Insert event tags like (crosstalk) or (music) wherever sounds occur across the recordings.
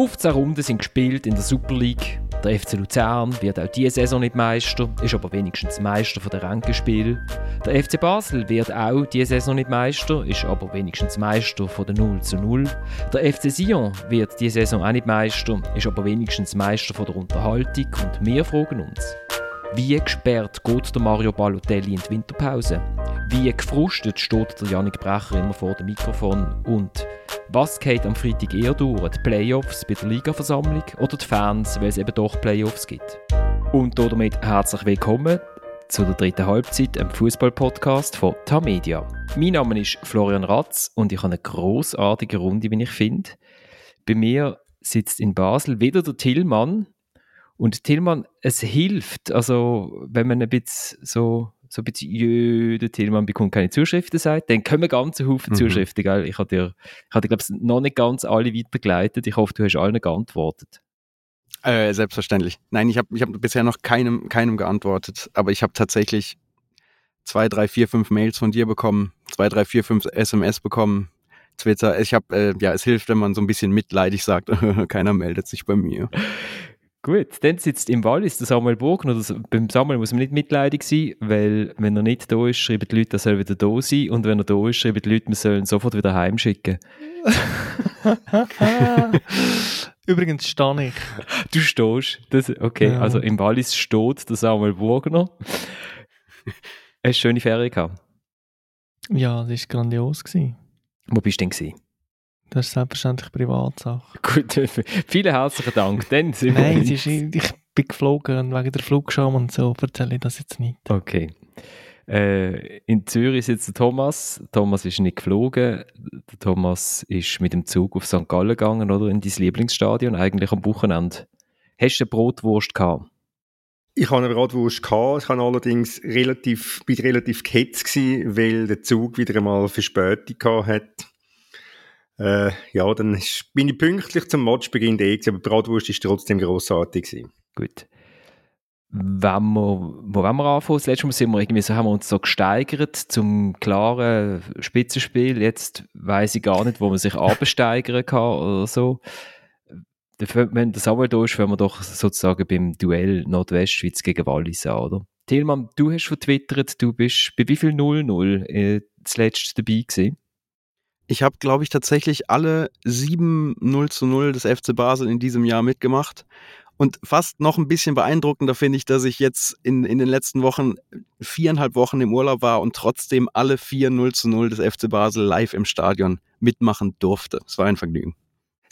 15 Runden sind gespielt in der Super League. Der FC Luzern wird auch diese Saison nicht Meister, ist aber wenigstens Meister der Rankenspiel. Der FC Basel wird auch diese Saison nicht Meister, ist aber wenigstens Meister von der 0 zu 0. Der FC Sion wird diese Saison auch nicht Meister, ist aber wenigstens Meister von der Unterhaltung. Und wir fragen uns, wie gesperrt geht der Mario Balotelli in die Winterpause? Wie gefrustet steht der Janik Brecher immer vor dem Mikrofon? Und was geht am Freitag eher durch? Die Playoffs bei der Ligaversammlung oder die Fans, weil es eben doch Playoffs gibt? Und damit herzlich willkommen zu der dritten Halbzeit, einem Fußball-Podcast von Tamedia. Mein Name ist Florian Ratz und ich habe eine großartige Runde, wie ich finde. Bei mir sitzt in Basel wieder der Tillmann. Und Tillmann, es hilft, also wenn man ein bisschen so so ein bisschen, jö, der Tillmann bekommt keine Zuschriften sagt, dann kommen ganze Haufen mhm. Zuschriften, gell? Ich dir, ich dir, glaube ich, noch nicht ganz alle weitergeleitet. Ich hoffe, du hast allen geantwortet. Äh, selbstverständlich. Nein, ich habe ich hab bisher noch keinem, keinem geantwortet, aber ich habe tatsächlich zwei, drei, vier, fünf Mails von dir bekommen, zwei, drei, vier, fünf SMS bekommen, Twitter. Ich habe, äh, ja, es hilft, wenn man so ein bisschen mitleidig sagt, (laughs) keiner meldet sich bei mir. Gut, dann sitzt im Wallis der Samuel Burgner. Das, beim Samuel muss man nicht mitleidig sein, weil wenn er nicht da ist, schreiben die Leute, er soll wieder da sein. Und wenn er da ist, schreiben die Leute, wir sollen sofort wieder heimschicken. (laughs) Übrigens stehe ich. Du stehst. Das, okay, ja. also im Wallis steht der Samuel Burgner. Hast du eine schöne Ferien gehabt? Ja, das war grandios. Gewesen. Wo bist du denn? Gewesen? Das ist selbstverständlich Privatsache. (laughs) Gut, vielen herzlichen Dank. Dann sind Nein, ist, ich bin geflogen wegen der Flugscham und so erzähle ich das jetzt nicht. Okay. Äh, in Zürich sitzt der Thomas. Thomas ist nicht geflogen. Der Thomas ist mit dem Zug auf St. Gallen gegangen, oder? In dein Lieblingsstadion, eigentlich am Wochenende. Hast du eine Brotwurst gehabt? Ich hatte eine Bratwurst gehabt. Ich war allerdings relativ, bin relativ gehetzt gewesen, weil der Zug wieder einmal Verspätung hatte. Äh, ja, dann ist, bin ich pünktlich zum Matchbeginn da, aber Bratwurst war trotzdem grossartig. Gewesen. Gut. Wenn wir, wo wollen wir anfangen? Das letzte Mal sind wir irgendwie so, haben wir uns so gesteigert zum klaren Spitzenspiel. Jetzt weiß ich gar nicht, wo man sich absteigern kann oder so. Wenn der Samuel da ist, fangen wir doch sozusagen beim Duell Nordwestschweiz gegen Wallis an, oder? Tilman, du hast vertwittert, du bist bei wie viel 0-0 äh, zuletzt dabei gewesen? Ich habe, glaube ich, tatsächlich alle sieben 0 zu 0 des FC Basel in diesem Jahr mitgemacht. Und fast noch ein bisschen beeindruckender finde ich, dass ich jetzt in, in den letzten Wochen viereinhalb Wochen im Urlaub war und trotzdem alle vier 0 zu 0 des FC Basel live im Stadion mitmachen durfte. Es war ein Vergnügen.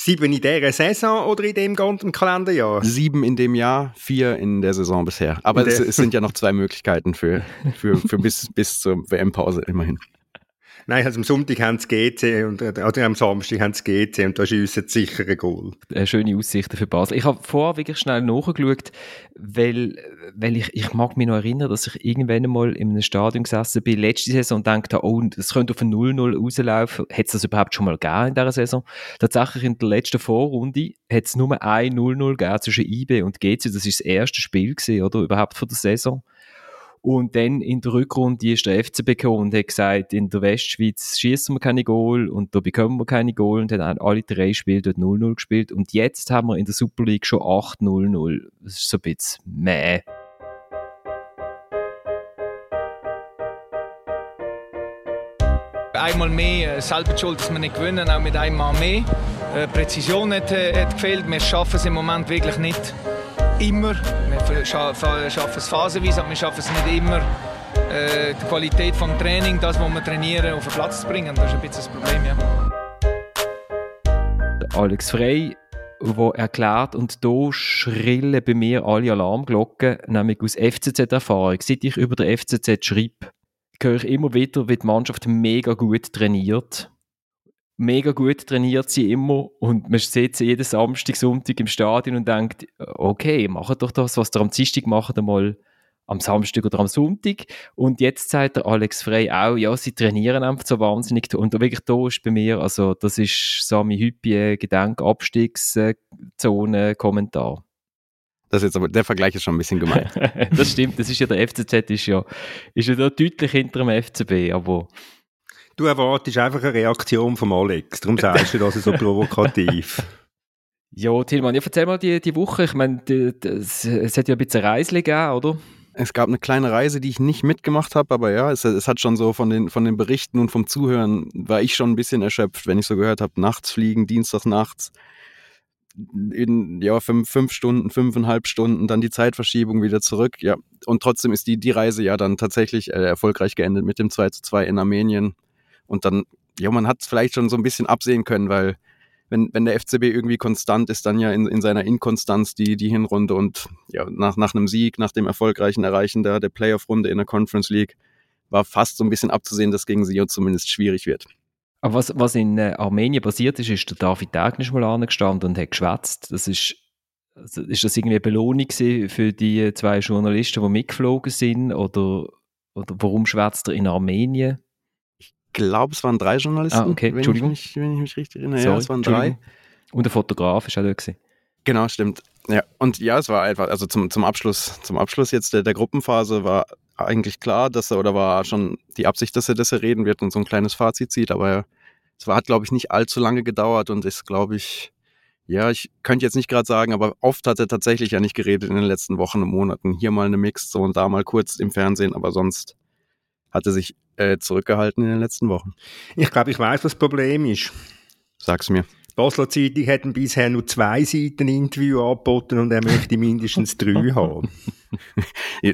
Sieben in dieser Saison oder in dem ganzen Kalenderjahr? Sieben in dem Jahr, vier in der Saison bisher. Aber es, es, sind ja noch zwei Möglichkeiten für, für, für bis, bis zur WM-Pause immerhin. Nein, also am Sonntag haben sie GC und oder am Samstag haben sie GC und da schiessen sie sicher ein Goal. Äh, schöne Aussichten für Basel. Ich habe vorher wirklich schnell nachgeschaut, weil, weil ich, ich mag mich noch erinnern, dass ich irgendwann einmal in einem Stadion gesessen bin, letzte Saison und dachte, oh, es könnte auf ein 0-0 rauslaufen. Hat es das überhaupt schon mal gegeben in dieser Saison? Tatsächlich in der letzten Vorrunde hat es nur ein 0-0 gegeben zwischen IB und GC. Das war das erste Spiel gewesen, oder? Überhaupt von der Saison. Und dann in der Rückrunde ist der FCB gekommen und hat gesagt, in der Westschweiz schießen wir keine Goal und da bekommen wir keine Goal und dann haben alle drei Spiele dort 0-0 gespielt und jetzt haben wir in der Super League schon 8-0-0. Das ist so ein bisschen meh. Einmal mehr äh, selber schuld, dass wir nicht gewinnen, auch mit einmal mehr. Äh, Präzision hat, äh, hat gefehlt. Wir schaffen es im Moment wirklich nicht immer. Wir schaffen es phasenweise, aber wir schaffen es nicht immer, äh, die Qualität des Training, das, was wir trainieren, auf den Platz zu bringen. Das ist ein bisschen das Problem, ja. Alex Frey, der erklärt, und da schrillen bei mir alle Alarmglocken, nämlich aus FCZ-Erfahrung. Seit ich über der FCZ schreibe, höre ich immer wieder, wie die Mannschaft mega gut trainiert mega gut trainiert sie immer und man sieht sie jeden Samstag, Sonntag im Stadion und denkt, okay, macht doch das, was ihr am Dienstag macht, einmal am Samstag oder am Sonntag. Und jetzt sagt der Alex Frey auch, ja, sie trainieren einfach so wahnsinnig. Und wirklich da ist bei mir, also das ist Sami Hüppie, Gedenkabstiegszone, Kommentar. Das ist jetzt aber, der Vergleich ist schon ein bisschen gemein. (laughs) das stimmt, das ist ja der FCZ, ist ja, ist ja da deutlich hinter dem FCB, aber Du erwartest einfach eine Reaktion von Alex, darum sagst du das so provokativ. (laughs) Ja, Tilman, ja, erzähl mal die, die Woche. Ich meine, es hat ja ein bisschen Reise gegeben, oder? Es gab eine kleine Reise, die ich nicht mitgemacht habe, aber ja, es, es, hat schon so von den, von den Berichten und vom Zuhören war ich schon ein bisschen erschöpft, wenn ich so gehört habe, nachts fliegen, Dienstags nachts, in ja, fünf, fünf Stunden, fünfeinhalb Stunden, dann die Zeitverschiebung wieder zurück. Ja, und trotzdem ist die, die Reise ja dann tatsächlich äh, erfolgreich geendet mit dem 2 zu 2 in Armenien. Und dann, ja, man hat es vielleicht schon so ein bisschen absehen können, weil wenn, wenn der FCB irgendwie konstant ist, dann ja in, in seiner Inkonstanz die, die Hinrunde und ja, nach, nach einem Sieg, nach dem erfolgreichen Erreichen der, der Playoff-Runde in der Conference League, war fast so ein bisschen abzusehen, dass gegen Sion zumindest schwierig wird. Aber was, was in äh, Armenien passiert ist, ist der David Agnisch mal angestanden und hat geschwätzt. Das ist, also ist das irgendwie eine Belohnung für die zwei Journalisten, die mitgeflogen sind? Oder, oder warum schwätzt er in Armenien? Glaube, es waren drei Journalisten. Ah, okay. Wenn ich, mich, wenn ich mich richtig erinnere. Sorry, ja, es waren drei. Und der Fotograf ist auch da gewesen. Genau, stimmt. Ja, und ja, es war einfach, also zum, zum Abschluss, zum Abschluss jetzt der, der Gruppenphase war eigentlich klar, dass er, oder war schon die Absicht, dass er, dass er reden wird und so ein kleines Fazit zieht, aber es war, hat, glaube ich, nicht allzu lange gedauert und ist, glaube ich, ja, ich könnte jetzt nicht gerade sagen, aber oft hat er tatsächlich ja nicht geredet in den letzten Wochen und Monaten. Hier mal eine Mix, so und da mal kurz im Fernsehen, aber sonst hat er sich äh, zurückgehalten in den letzten Wochen. Ich glaube, ich weiß, was das Problem ist. Sag's mir. Die Basler Zeitung hat bisher nur zwei Seiten Interview angeboten und er möchte mindestens drei (laughs) haben.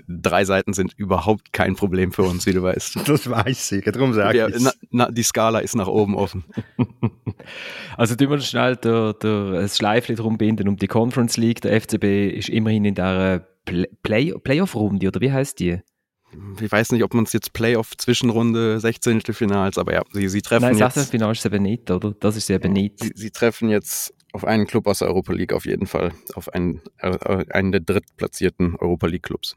Drei Seiten sind überhaupt kein Problem für uns, wie du weißt. (laughs) Das weiß ich, darum sage ja, ich na, Die Skala ist nach oben offen. (laughs) Also tun wir schnell der, der, das Schleifchen drum binden um die Conference League. Der FCB ist immerhin in der Play Playoff-Runde, oder wie heißt die? Ich weiß nicht, ob man es jetzt Playoff, Zwischenrunde, 16. Finals, aber ja, sie, sie treffen Nein, jetzt... Nein, Final ist eben nicht, oder? Das ist eben nicht. Sie, sie, treffen jetzt auf einen Club aus der Europa League auf jeden Fall, auf einen, äh, einen der drittplatzierten Europa League Clubs.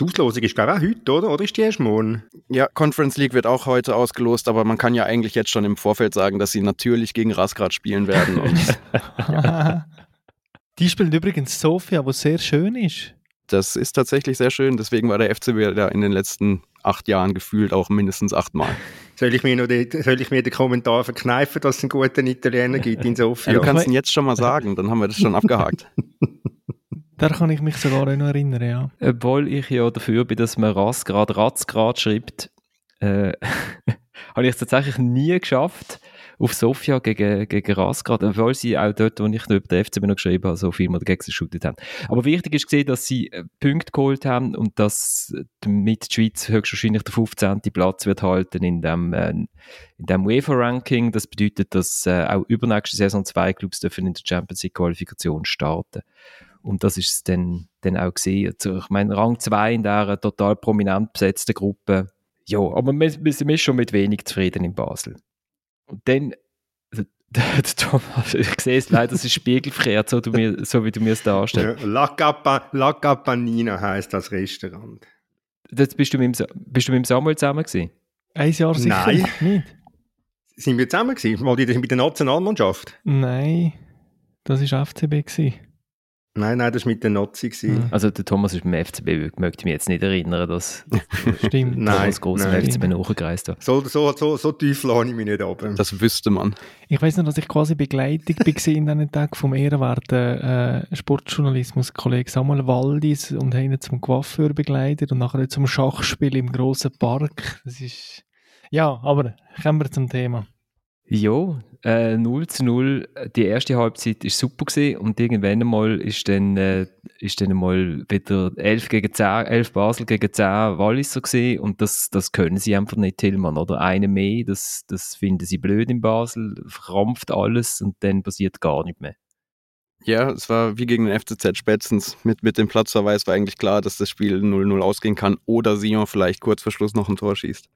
Die Auslosung ist gerade auch heute, oder? Oder ist die erst morgen? Ja, Conference League wird auch heute ausgelost, aber man kann ja eigentlich jetzt schon im Vorfeld sagen, dass sie natürlich gegen Rasgrad spielen werden. (laughs) (laughs) die spielen übrigens Sofia, wo sehr schön ist das ist tatsächlich sehr schön. Deswegen war der FCB da in den letzten acht Jahren gefühlt auch mindestens achtmal. Soll ich mir, noch die, soll ich mir den Kommentar verkneifen, dass es einen guten Italiener (laughs) gibt in Sofia? Ja, du kannst ihn jetzt schon mal sagen, dann haben wir das schon abgehakt. (laughs) Da kann ich mich sogar noch erinnern, ja. Obwohl ich ja dafür bin, dass man Rassgrad, Ratzgrad schreibt, äh, (laughs) habe ich es tatsächlich nie geschafft, auf Sofia gegen, gegen Rasgrad, obwohl sie auch dort, wo ich über den FCB noch geschrieben habe, so viel mal dagegen geshootet haben. Aber wichtig ist gesehen, dass sie äh, Punkte geholt haben und dass mit die Schweiz höchstwahrscheinlich der 15. Platz wird halten in dem, äh, in dem UEFA-Ranking. Das bedeutet, dass äh, auch übernächste Saison zwei Clubs dürfen in der Champions League Qualifikation starten. Und das ist es dann, dann auch gesehen. Also ich meine, Rang 2 in dieser total prominent besetzten Gruppe. Ja, aber wir, wir sind schon mit wenig zufrieden in Basel. Und dann, also, (laughs) Thomas, ich sehe es leider, das ist spiegelverkehrt, so, du mir, so wie du mir es darstellst. La, Capa, La Capanina heisst das Restaurant. Das bist, du mit dem, bist du mit dem Samuel zusammen gewesen? Ein Jahr sicher Nein. nicht. Sind wir zusammen gewesen? Mal mit der Nationalmannschaft? Nein, das war FCB. Gewesen. Nein, nein, das war mit den Nazi. Gewesen. Also der Thomas ist beim FCB, möchte mich jetzt nicht erinnern, dass (laughs) Stimmt. nein, das große FCB nachgereist hat. So, so, so, so tief lade ich mich nicht ab. Das wüsste man. Ich weiß noch, dass ich quasi begleitet war in diesen Tagen vom ehrenwerten äh, Sportjournalismus-Kollegen Samuel Waldis und haben ihn zum Coiffeur begleitet und nachher zum Schachspiel im grossen Park. Das ist... Ja, aber kommen wir zum Thema. Ja, äh, 0 zu 0. Die erste Halbzeit war super gewesen und irgendwann einmal ist dann, äh, ist dann mal wieder 11 gegen 10, 11 Basel gegen 10 Walliser gewesen und das, das können sie einfach nicht, Tillmann, oder? Eine mehr, das, das finden sie blöd in Basel, verkrampft alles und dann passiert gar nicht mehr. Ja, es war wie gegen den FCZ spätestens. Mit, mit dem Platzverweis war eigentlich klar, dass das Spiel 0-0 ausgehen kann oder Sion vielleicht kurz vor Schluss noch ein Tor schießt.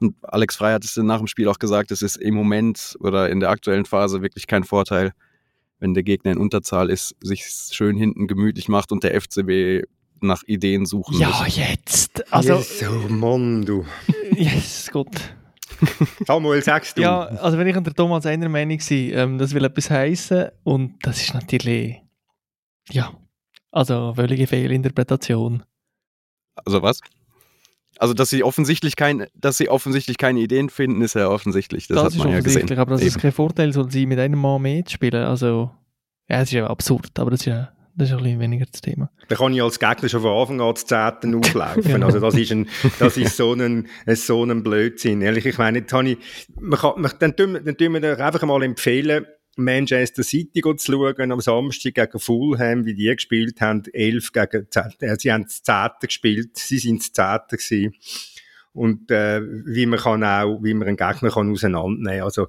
Und Alex Frey hat es nach dem Spiel auch gesagt, es ist im Moment oder in der aktuellen Phase wirklich kein Vorteil, wenn der Gegner in Unterzahl ist, sich schön hinten gemütlich macht und der FCB nach Ideen suchen ja, muss. Ja, jetzt. Also, yes, oh Mann, du. yes, Gott. Samuel, sagst du? Ja, also wenn ich und der Thomas einer Meinung bin, ähm, das will etwas heißen und das ist natürlich, ja, also völlige Fehlinterpretation. Also was? Also, dass sie offensichtlich kein, dass sie offensichtlich keine Ideen finden, ist ja offensichtlich. Das, das hat man ja gesehen. Aber das Eben. ist kein Vorteil, soll sie mit einem Mann mehr spielen. Also, Ja, es ist ja absurd, aber das ist ja das ist ein bisschen weniger das Thema. Da kann ich als Gegner schon von Anfang an zu Zehnten (laughs) auflaufen. genau. Also das ist, ein, das ist so, ein, so ein Blödsinn. Ehrlich, ich meine, jetzt habe ich, man kann, man, dann, tun, dann tun wir dir einfach mal empfehlen, Manchester City zu schauen am Samstag gegen Fulham, wie die gespielt haben, 11 gegen 10. Äh, sie haben das 10. gespielt, sie sind das 10. gewesen und äh, wie man kann auch, wie man einen Gegner kann auseinandernehmen. Also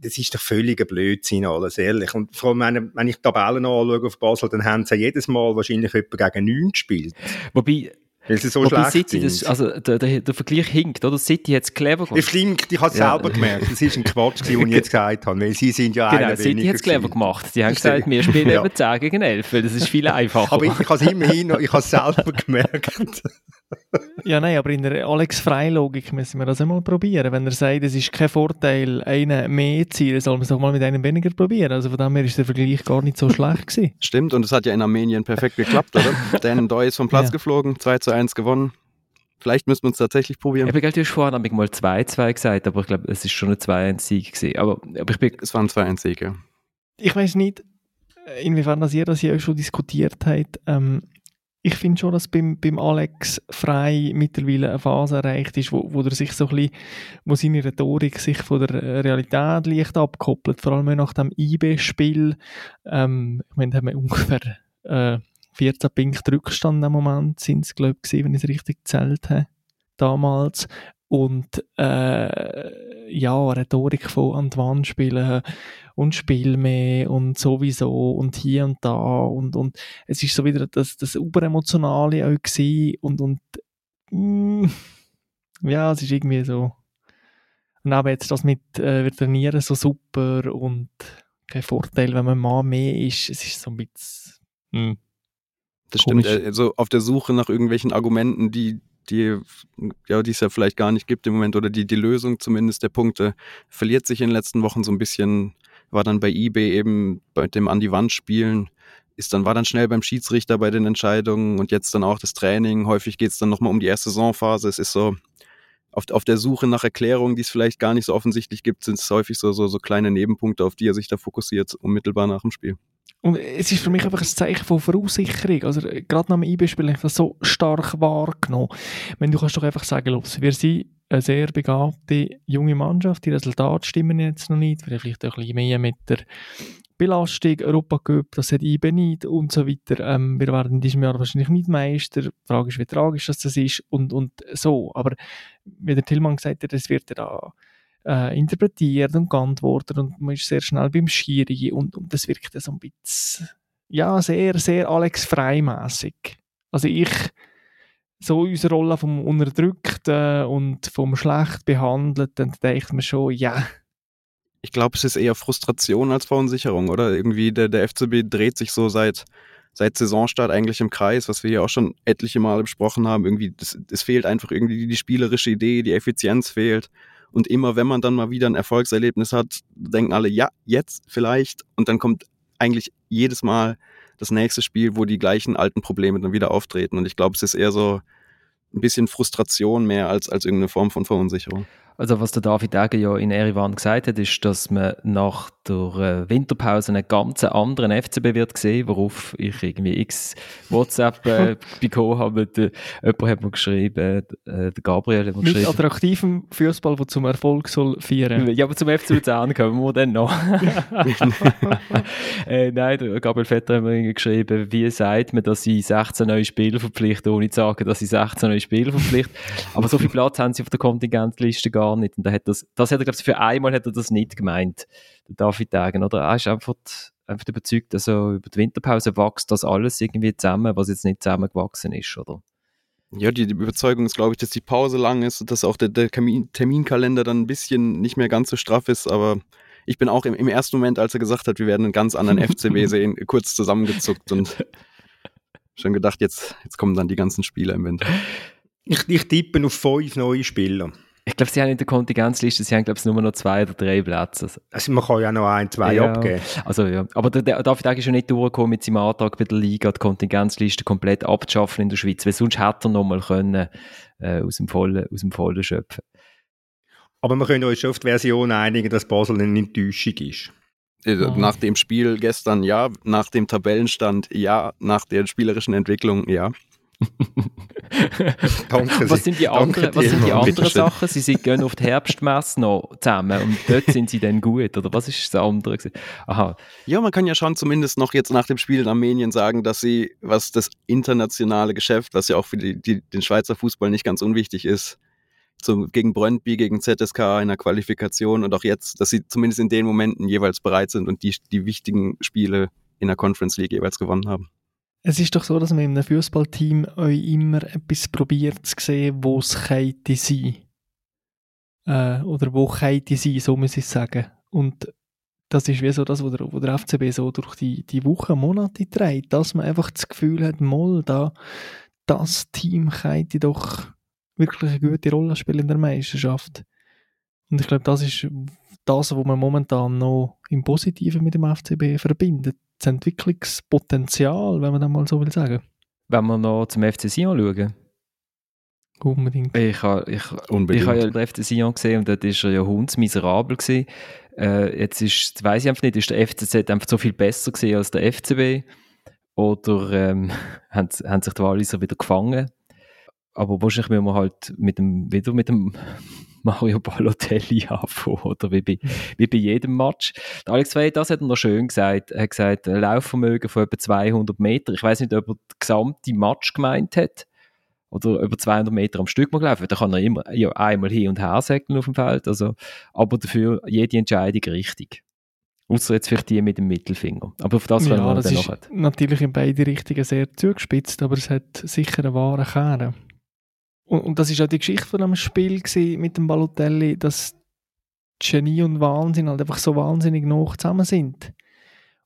das ist doch völliger Blödsinn alles, ehrlich. Und vor allem, wenn, wenn ich die Tabellen anschaue auf Basel, dann haben sie jedes Mal wahrscheinlich etwa gegen 9 gespielt. Wobei, weil sie so Wobei schlecht City, sind. das, also der, der, der Vergleich hinkt, oder? City hat es clever gemacht. Ich flinkt, ich habe es Ja. selber gemerkt. Das ist ein Quatsch, den ich jetzt gesagt habe, weil sie sind ja Genau, City hat es clever gemacht. Die haben gesagt, wir spielen (laughs) Ja. eben 10 gegen 11, weil das ist viel (laughs) einfacher. Aber ich, ich habe es immerhin, noch- ich habe es selber (laughs) gemerkt. Ja, nein, aber in der Alex-Frei-Logik müssen wir das einmal probieren. Wenn er sagt, es ist kein Vorteil, einen mehr zu ziehen, soll man es doch mal mit einem weniger probieren. Also von dem her ist der Vergleich gar nicht so schlecht gewesen. Stimmt, und es hat ja in Armenien perfekt geklappt, oder? (laughs) Dan Doy ist vom Platz Ja. geflogen, 2 zu 1 gewonnen. Vielleicht müssen wir es tatsächlich probieren. Ich habe vorhin hab ich mal 2-2 gesagt, aber ich glaube, es ist schon ein 2-1-Sieg gewesen. Aber, aber ich bin, Es waren 2-1-Sieg, ja. Ich weiß nicht, inwiefern das ihr das hier auch schon diskutiert habt. Ähm, ich finde schon, dass beim, beim Alex Frei mittlerweile eine Phase erreicht ist, wo, wo er sich so ein bisschen, wo seine Rhetorik sich von der Realität leicht abkoppelt, vor allem nach dem IB-Spiel. Ähm, ich meine, da haben wir ungefähr äh, 14 Punkte Rückstand im Moment, sind es, glaube ich, wenn ich es richtig gezählt habe, damals. Und äh, ja, Rhetorik von an die Wand spielen und Spiel mehr und sowieso und hier und da und, und es ist so wieder das, das Überemotionale auch gewesen und, und mm, ja, es ist irgendwie so und aber jetzt das mit äh, wir trainieren so super und kein Vorteil, wenn man mal mehr ist, es ist so ein bisschen mm. Das stimmt. Komisch. Also auf der Suche nach irgendwelchen Argumenten, die, die, ja, die es ja vielleicht gar nicht gibt im Moment oder die, die Lösung zumindest der Punkte verliert sich in den letzten Wochen so ein bisschen, war dann bei eBay eben bei dem an die Wand spielen, ist dann, war dann schnell beim Schiedsrichter bei den Entscheidungen und jetzt dann auch das Training. Häufig geht es dann nochmal um die erste Saisonphase. Es ist so, auf, auf der Suche nach Erklärungen, die es vielleicht gar nicht so offensichtlich gibt, sind es häufig so, so, so kleine Nebenpunkte, auf die er sich da fokussiert, unmittelbar nach dem Spiel. Und es ist für mich einfach ein Zeichen von Verunsicherung. Also, äh, gerade nach dem IB-Spiel habe ich das so stark wahrgenommen. Wenn du kannst doch einfach sagen, los, wir sind eine sehr begabte junge Mannschaft, die Resultate stimmen jetzt noch nicht, vielleicht auch ein bisschen mehr mit der Belastung, Europacup, das hat IB nicht und so weiter. Ähm, wir werden in diesem Jahr wahrscheinlich nicht Meister. Die Frage ist, wie tragisch das, ist und, und so. Aber wie der Tillmann gesagt hat, es wird ja da äh, interpretiert und geantwortet und man ist sehr schnell beim Schiri und, und das wirkt so ein bisschen, ja, sehr, sehr Alex Freimässig. Also ich, so unsere Rolle vom Unterdrückten und vom schlecht Behandelten, dann denkt man schon, ja, Ich glaube, es ist eher Frustration als Verunsicherung, oder? Irgendwie der, der FCB dreht sich so seit, seit Saisonstart eigentlich im Kreis, was wir hier auch schon etliche Male besprochen haben. Irgendwie, es fehlt einfach irgendwie die spielerische Idee, die Effizienz fehlt. Und immer, wenn man dann mal wieder ein Erfolgserlebnis hat, denken alle, ja, jetzt vielleicht. Und dann kommt eigentlich jedes Mal das nächste Spiel, wo die gleichen alten Probleme dann wieder auftreten. Und ich glaube, es ist eher so ein bisschen Frustration mehr als, als irgendeine Form von Verunsicherung. Also was der David Egger ja in Erivan gesagt hat, ist, dass man nach der äh, Winterpause einen ganz anderen FCB wird sehen, worauf ich irgendwie x WhatsApp äh, (laughs) bekommen habe. Der, jemand hat mir geschrieben, äh, der Gabriel hat mir mit geschrieben. attraktivem Fußball, der zum Erfolg soll feiern. Ja, aber zum FC Luzern kommen wir dann noch. (laughs) äh, nein, der Gabriel Vetter hat mir geschrieben, wie sagt man, dass sie 16 neue Spieler verpflichten, ohne zu sagen, dass sie 16 neue Spieler verpflichten. Aber so viel Platz haben sie auf der Kontingentliste gar nicht. Und da hat das, das hat er, glaube ich, für einmal hat er das nicht gemeint, der David Degen, oder? Er ist einfach, einfach überzeugt, also über die Winterpause wächst das alles irgendwie zusammen, was jetzt nicht zusammengewachsen ist, oder? Ja, die, die Überzeugung ist, glaube ich, dass die Pause lang ist und dass auch der, der Termin, Terminkalender dann ein bisschen nicht mehr ganz so straff ist. Aber ich bin auch im, im ersten Moment, als er gesagt hat, wir werden einen ganz anderen FCB (laughs) sehen, kurz zusammengezuckt und schon gedacht, jetzt, jetzt kommen dann die ganzen Spiele im Winter. Ich, ich tippe auf fünf neue Spieler. Ich glaube, sie haben in der Kontingenzliste, sie haben, glaube ich, nur noch zwei oder drei Plätze. Also man kann ja noch ein, zwei Ja. abgeben. Also ja, aber der, der David Egg ist schon nicht durchgekommen mit seinem Antrag bei der Liga, die Kontingenzliste komplett abzuschaffen in der Schweiz, weil sonst hätte er noch mal können, äh, aus, dem Vollen, aus dem Vollen schöpfen. Aber wir können uns schon auf die Version einigen, dass Basel eine Enttäuschung ist. Äh, nach dem Spiel gestern ja, nach dem Tabellenstand ja, nach der spielerischen Entwicklung ja. (laughs) danke was sind die, andere, was sind die anderen Sachen? Sie sind, gehen auf die Herbstmesse noch zusammen und dort sind sie dann gut, oder was ist das andere? Aha. Ja, man kann ja schon zumindest noch jetzt nach dem Spiel in Armenien sagen, dass sie, was das internationale Geschäft, was ja auch für die, die, den Schweizer Fußball nicht ganz unwichtig ist, so gegen Brøndby, gegen ZSK in der Qualifikation und auch jetzt, dass sie zumindest in den Momenten jeweils bereit sind und die, die wichtigen Spiele in der Conference League jeweils gewonnen haben. Es ist doch so, dass man in einem Fußballteam euch immer etwas probiert zu sehen, wo es könnte sein. Äh, oder wo könnte sein, so muss ich sagen. Und das ist wie so das, was der, wo der FCB so durch die, die Wochen, Monate trägt, dass man einfach das Gefühl hat, mal da, das Team könnte doch wirklich eine gute Rolle spielen in der Meisterschaft. Und ich glaube, das ist das, was man momentan noch im Positiven mit dem FCB verbindet. Das Entwicklungspotenzial, wenn man das mal so will sagen. Wenn wir noch zum FC Sion schauen. Unbedingt. Ich habe ich, ich ha ja den FC Sion gesehen und dort war er ja hundsmiserabel. Gewesen. Äh, jetzt ist, weiß ich einfach nicht, ist der FCZ einfach so viel besser gewesen als der FCB? Oder ähm, (laughs) haben, haben sich die Walliser wieder gefangen? aber wahrscheinlich müssen wir halt mit dem, wieder mit dem Mario Balotelli (laughs) anfangen, oder wie bei, wie bei jedem Match. Der Alex Frey, das hat er noch schön gesagt. Er hat gesagt, ein Laufvermögen von etwa 200 Meter. Ich weiß nicht, ob er den gesamten Match gemeint hat oder über 200 Meter am Stück mal laufen. Da kann er immer ja, einmal hin und her säckeln auf dem Feld. Also, aber dafür jede Entscheidung richtig. Außer jetzt vielleicht die mit dem Mittelfinger. Aber auf das ja, wir das dann ist noch. natürlich in beide Richtungen sehr zugespitzt, aber es hat sicher einen wahren Kern. Und, und das ist auch die Geschichte von einem Spiel mit dem Balotelli, dass Genie und Wahnsinn halt einfach so wahnsinnig noch zusammen sind.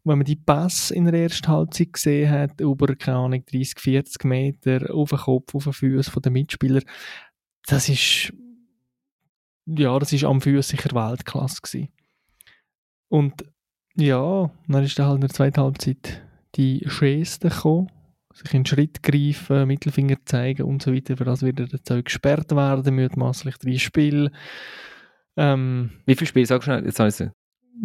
Und wenn man die Pass in der ersten Halbzeit gesehen hat, über, keine Ahnung, 30, 40 Meter auf den Kopf, auf den Füßen von den Mitspielern, das ist, ja, das ist am Füßen sicher Weltklasse gewesen. Und ja, dann ist dann halt in der zweiten Halbzeit die Geste gekommen, sich in den Schritt greifen, Mittelfinger zeigen und so weiter. Für das wird der Zeug gesperrt werden, mutmaßlich drei Spiele. Ähm, Wie viele Spiele sagst du jetzt? Also,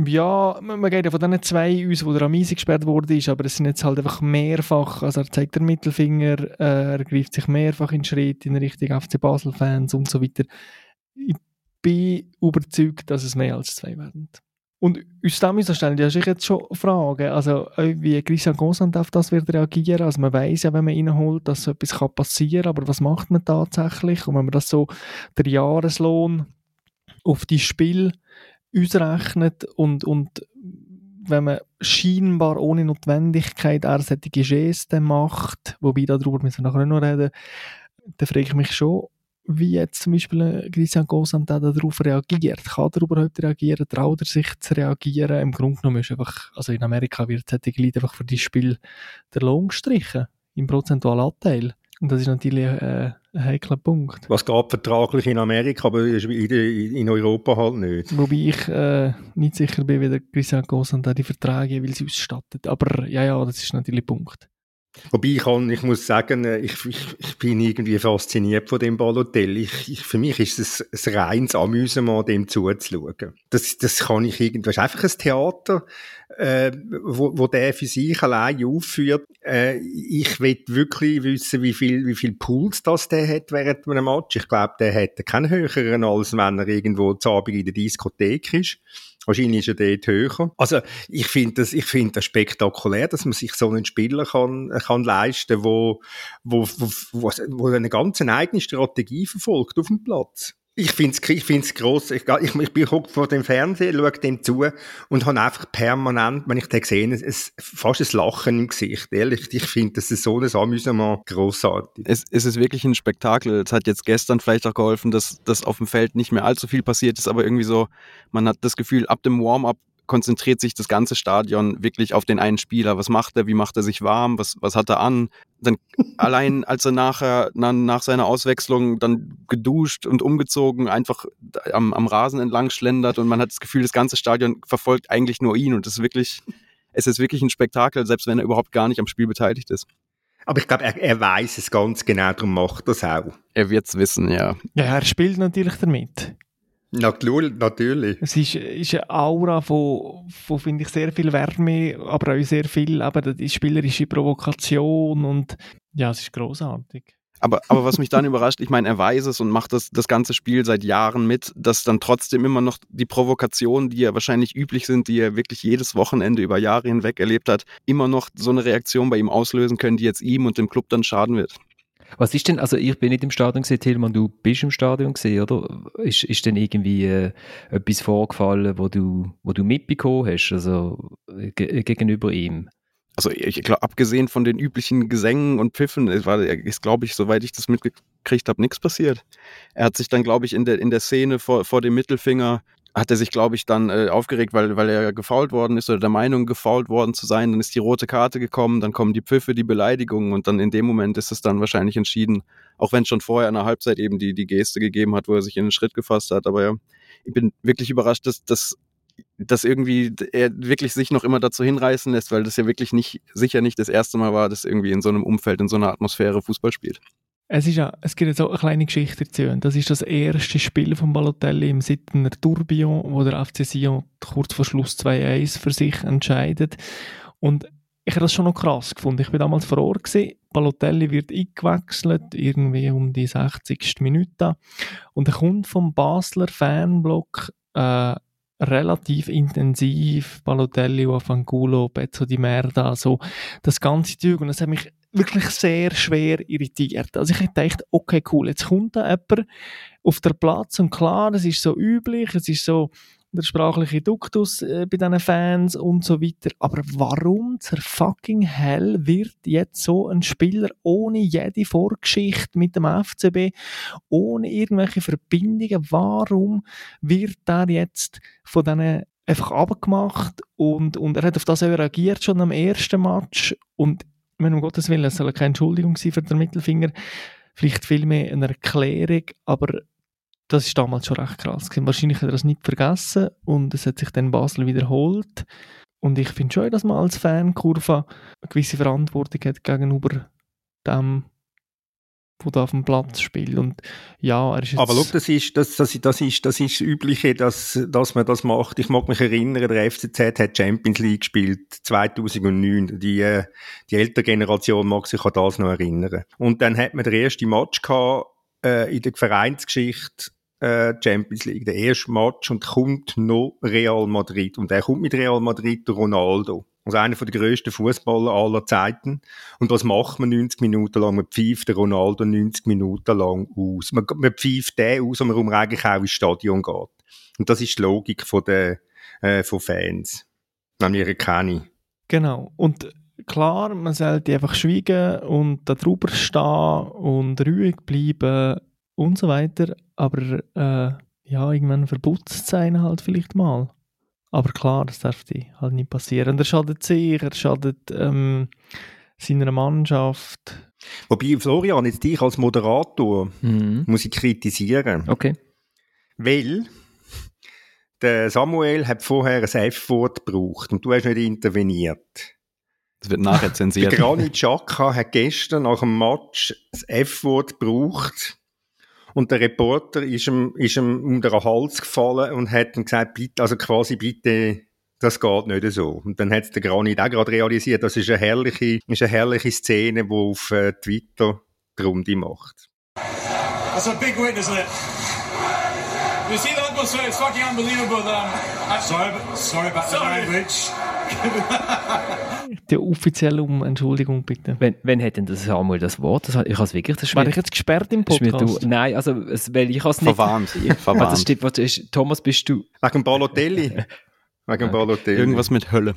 ja, man, man geht ja von diesen zwei aus, wo der Amisi gesperrt wurde, aber es sind jetzt halt einfach mehrfach, also er zeigt den Mittelfinger, äh, er greift sich mehrfach in den Schritt in Richtung FC Basel-Fans und so weiter. Ich bin überzeugt, dass es mehr als zwei werden. Und aus dem ist stellen ja jetzt schon Fragen. Also, äh, wie Christian Gosant auf das wird reagieren. Also, man weiß ja, wenn man reinholt, dass so etwas passieren kann, aber was macht man tatsächlich? Und wenn man das so, der Jahreslohn auf die Spiel ausrechnet und, und wenn man scheinbar ohne Notwendigkeit er solche Gesten macht, wobei darüber müssen wir nachher noch reden, dann frage ich mich schon, wie jetzt zum Beispiel Christian Gosant darauf reagiert. Kann er überhaupt reagieren? Traut er sich zu reagieren? Im Grunde genommen ist einfach, also in Amerika wird solche Leute einfach für das Spiel der Lohn gestrichen, im prozentualen Anteil. Und das ist natürlich äh, ein heikler Punkt. Was geht vertraglich in Amerika, aber in, Europa halt nicht. Wobei ich äh, nicht sicher bin, wie der Christian Gosant die Verträge jeweils ausstattet. Aber ja, ja, das ist natürlich ein Punkt. Wobei ich, kann, ich muss sagen, äh, ich, ich, ich bin irgendwie fasziniert von dem Balotelli. Ich, ich, für mich ist es ein reines Amüsement, dem zuzuschauen. Das, das kann ich irgendwie, das ist einfach ein Theater, äh, wo, wo der für sich allein aufführt. Äh, ich will wirklich wissen, wie viel, wie viel Puls das der hat während einem Match. Ich glaube, der hat keinen höheren, als wenn er irgendwo zu Abend in der Diskothek ist. Wahrscheinlich ist er dort höher. Also, ich finde das, ich finde das spektakulär, dass man sich so einen Spieler kann, kann leisten, wo, wo, wo, wo eine ganz eigene Strategie verfolgt auf dem Platz. Ich finde es ich find's gross. Ich, ich, ich bin vor dem Fernseher, schaue dem zu und habe einfach permanent, wenn ich den sehe, ein, fast ein Lachen im Gesicht. Ehrlich, ich finde, das ist so ein Amüsement grossartig. Es, es ist wirklich ein Spektakel. Es hat jetzt gestern vielleicht auch geholfen, dass, dass auf dem Feld nicht mehr allzu viel passiert ist, aber irgendwie so, man hat das Gefühl, ab dem Warm-up konzentriert sich das ganze Stadion wirklich auf den einen Spieler. Was macht er? Wie macht er sich warm? Was, was hat er an? Dann (laughs) allein, als er nachher, dann nach seiner Auswechslung dann geduscht und umgezogen, einfach am, am Rasen entlang schlendert und man hat das Gefühl, das ganze Stadion verfolgt eigentlich nur ihn und das ist wirklich, es ist wirklich ein Spektakel, selbst wenn er überhaupt gar nicht am Spiel beteiligt ist. Aber ich glaube, er, er weiß es ganz genau, darum macht er es auch. Er wird es wissen, ja. Ja, er spielt natürlich damit. Natürlich. Es ist, ist eine Aura von, von finde ich, sehr viel Wärme, aber auch sehr viel, aber die spielerische Provokation und ja, es ist großartig. Aber, aber was mich dann (laughs) überrascht, ich meine, er weiß es und macht das, das ganze Spiel seit Jahren mit, dass dann trotzdem immer noch die Provokationen, die ja wahrscheinlich üblich sind, die er wirklich jedes Wochenende über Jahre hinweg erlebt hat, immer noch so eine Reaktion bei ihm auslösen können, die jetzt ihm und dem Club dann schaden wird. Was ist denn, also ich bin nicht im Stadion gesehen, Tilman, du bist im Stadion gesehen, oder? Ist, ist denn irgendwie äh, etwas vorgefallen, wo du, wo du mitbekommen hast, also ge gegenüber ihm? Also ich glaube, abgesehen von den üblichen Gesängen und Pfiffen, war, ist, glaube ich, soweit ich das mitgekriegt habe, nichts passiert. Er hat sich dann, glaube ich, in der, in der Szene vor, vor dem Mittelfinger hat er sich, glaube ich, dann äh, aufgeregt, weil, weil er gefault worden ist oder der Meinung, gefault worden zu sein. Dann ist die rote Karte gekommen, dann kommen die Pfiffe, die Beleidigungen und dann in dem Moment ist es dann wahrscheinlich entschieden, auch wenn es schon vorher in der Halbzeit eben die, die Geste gegeben hat, wo er sich in den Schritt gefasst hat. Aber ja, ich bin wirklich überrascht, dass, dass, dass irgendwie er wirklich sich noch immer dazu hinreißen lässt, weil das ja wirklich nicht, sicher nicht das erste Mal war, dass irgendwie in so einem Umfeld, in so einer Atmosphäre Fußball spielt. Es, ist ja, es gibt jetzt auch eine kleine Geschichte dazu. Das ist das erste Spiel von Balotelli im Sittener Tourbillon, wo der FC Sion kurz vor Schluss 2-1 für sich entscheidet. Und ich habe das schon noch krass gefunden. Ich bin damals vor Ort gewesen. Balotelli wird eingewechselt, irgendwie um die 60. Minute. Und er kommt vom Basler Fanblock äh, relativ intensiv. Balotelli, Fangulo, Pezzo di Merda, so das ganze Zeug. Und das hat mich wirklich sehr schwer irritiert. Also ich dachte, okay, cool, jetzt kommt da jemand auf der Platz und klar, es ist so üblich, es ist so der sprachliche Duktus äh, bei diesen Fans und so weiter. Aber warum zur fucking Hell wird jetzt so ein Spieler ohne jede Vorgeschichte mit dem FCB, ohne irgendwelche Verbindungen, warum wird der jetzt von diesen einfach abgemacht und, und er hat auf das reagiert schon am ersten Match und meine, um Gottes Willen, es soll keine Entschuldigung sein für den Mittelfinger, vielleicht vielmehr eine Erklärung, aber das ist damals schon recht krass gewesen. Wahrscheinlich hat er das nicht vergessen und es hat sich dann Basel wiederholt. Und ich finde schon, dass man als Fankurve eine gewisse Verantwortung hat gegenüber dem, der da auf dem Platz spielt. Und ja, er ist jetzt Aber schau, das ist das, das, das, ist, das ist das Übliche, dass, dass man das macht. Ich mag mich erinnern, der FCZ hat Champions League gespielt, 2009. Die, die ältere Generation mag sich an das noch erinnern. Und dann hat man den ersten Match gehabt, äh, in der Vereinsgeschichte äh, Champions League, der erste Match und kommt noch Real Madrid. Und er kommt mit Real Madrid Ronaldo. Also einer der grössten Fußballer aller Zeiten. Und was macht man 90 Minuten lang? Man pfeift den Ronaldo 90 Minuten lang aus. Man, man pfeift den aus, warum er eigentlich auch ins Stadion geht. Und das ist die Logik von der, äh, von Fans. Nämlich ihre keine. Genau. Und klar, man sollte einfach schweigen und da drüber stehen und ruhig bleiben und so weiter. Aber äh, ja, irgendwann verputzt sein halt vielleicht mal. Aber klar, das darf halt nicht passieren. Und er schadet sich, er schadet ähm, seiner Mannschaft. Wobei, Florian, jetzt dich als Moderator mhm. muss ich kritisieren. Okay. Weil der Samuel hat vorher ein F-Wort gebraucht und du hast nicht interveniert. Das wird nachher zensiert. Der Granit Xhaka hat gestern nach dem Match das F-Wort gebraucht und der Reporter ist ihm, ist ihm um den Hals gefallen und hat ihm gesagt, bitte, also quasi bitte, das geht nicht so. Und dann hat der Granit auch gerade realisiert, das ist eine herrliche, ist eine herrliche Szene, die auf äh, Twitter die Runde macht. That's a big win, isn't it? You see the atmosphere, it's fucking unbelievable. Um, sorry, sorry about the language. (laughs) Die offiziell um Entschuldigung bitte. Wenn, wenn hat denn das Samuel das Wort? Das, ich habe es wirklich... Das War ich jetzt gesperrt im Podcast? Du, nein, also weil ich es nicht... Verwarnt. (laughs) Verwarnt. Das steht, was ist, Thomas, bist du... Wegen Balotelli. (laughs) Wegen Balotelli. Irgendwas mit Hölle.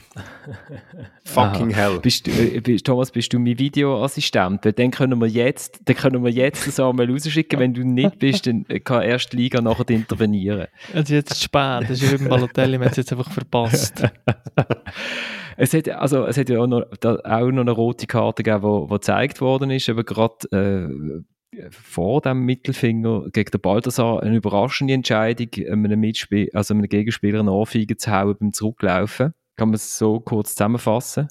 (laughs) Fucking Aha. hell. Bist du, äh, bist, Thomas, bist du mein Videoassistent? Weil dann können wir jetzt, dann können wir jetzt das einmal rausschicken. Wenn du nicht bist, dann kann erst die Liga nachher intervenieren. Also jetzt ist spät. Das ist wie beim Balotelli, wir haben es jetzt einfach verpasst. (laughs) es hat, also, es hat ja auch noch, da, auch noch eine rote Karte gegeben, die gezeigt worden ist, aber gerade äh, vor dem Mittelfinger gegen den Balthasar eine überraschende Entscheidung, einem, Mitspiel also einem Gegenspieler eine Ohrfeige zu hauen beim Zurücklaufen. Kann man es so kurz zusammenfassen?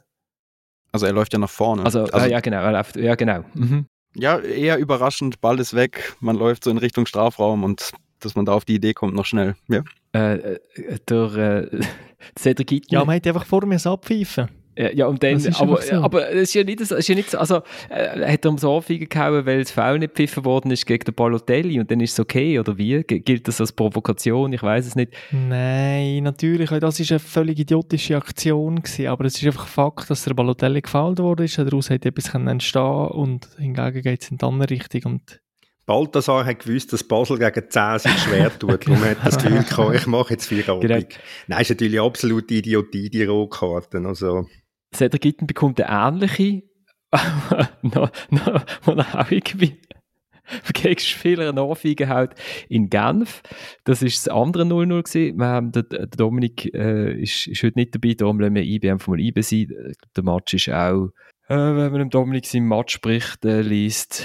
Also er läuft ja nach vorne. Also, also ja genau, er läuft, ja genau. Mhm. Ja, eher überraschend, Ball ist weg, man läuft so in Richtung Strafraum und dass man da auf die Idee kommt, noch schnell. Ja. Äh, äh, der äh, (laughs) Cedric. Ja, man hätte einfach vor mir abpfeifen. Ja, und dann, aber, so. aber es ist ja nicht, so- es ist ja nicht so, also, äh, hat er ums Ohrfeige gehauen, weil das Foul nicht gepfiffen worden ist gegen den Balotelli und dann ist es okay, oder wie? G gilt das als Provokation? Ich weiß es nicht. Nein, natürlich, das war eine völlig idiotische Aktion, gewesen, aber es ist einfach Fakt, dass der Balotelli gefällt worden ist, daraus hat etwas entstehen und hingegen geht es in die andere Richtung und Balthasar hat gewusst, dass Basel gegen 10 sich schwer tut. (laughs) Darum hat das Gefühl gehabt, ich mache jetzt vier Abend. Nein, ist natürlich absolute Idiotie, die Rotkarten. Also, Cedric bekommt eine ähnliche, (laughs) noch, wo er auch irgendwie (laughs) gegen Spieler eine Ohrfeige haut in Genf. Das ist das andere 0-0 gewesen. Der, der Dominik äh, ist, ist heute nicht dabei, darum lassen wir IB einfach mal IB sein. Der Match ist auch, äh, wenn man dem Dominik seinen Matchbericht äh, liest,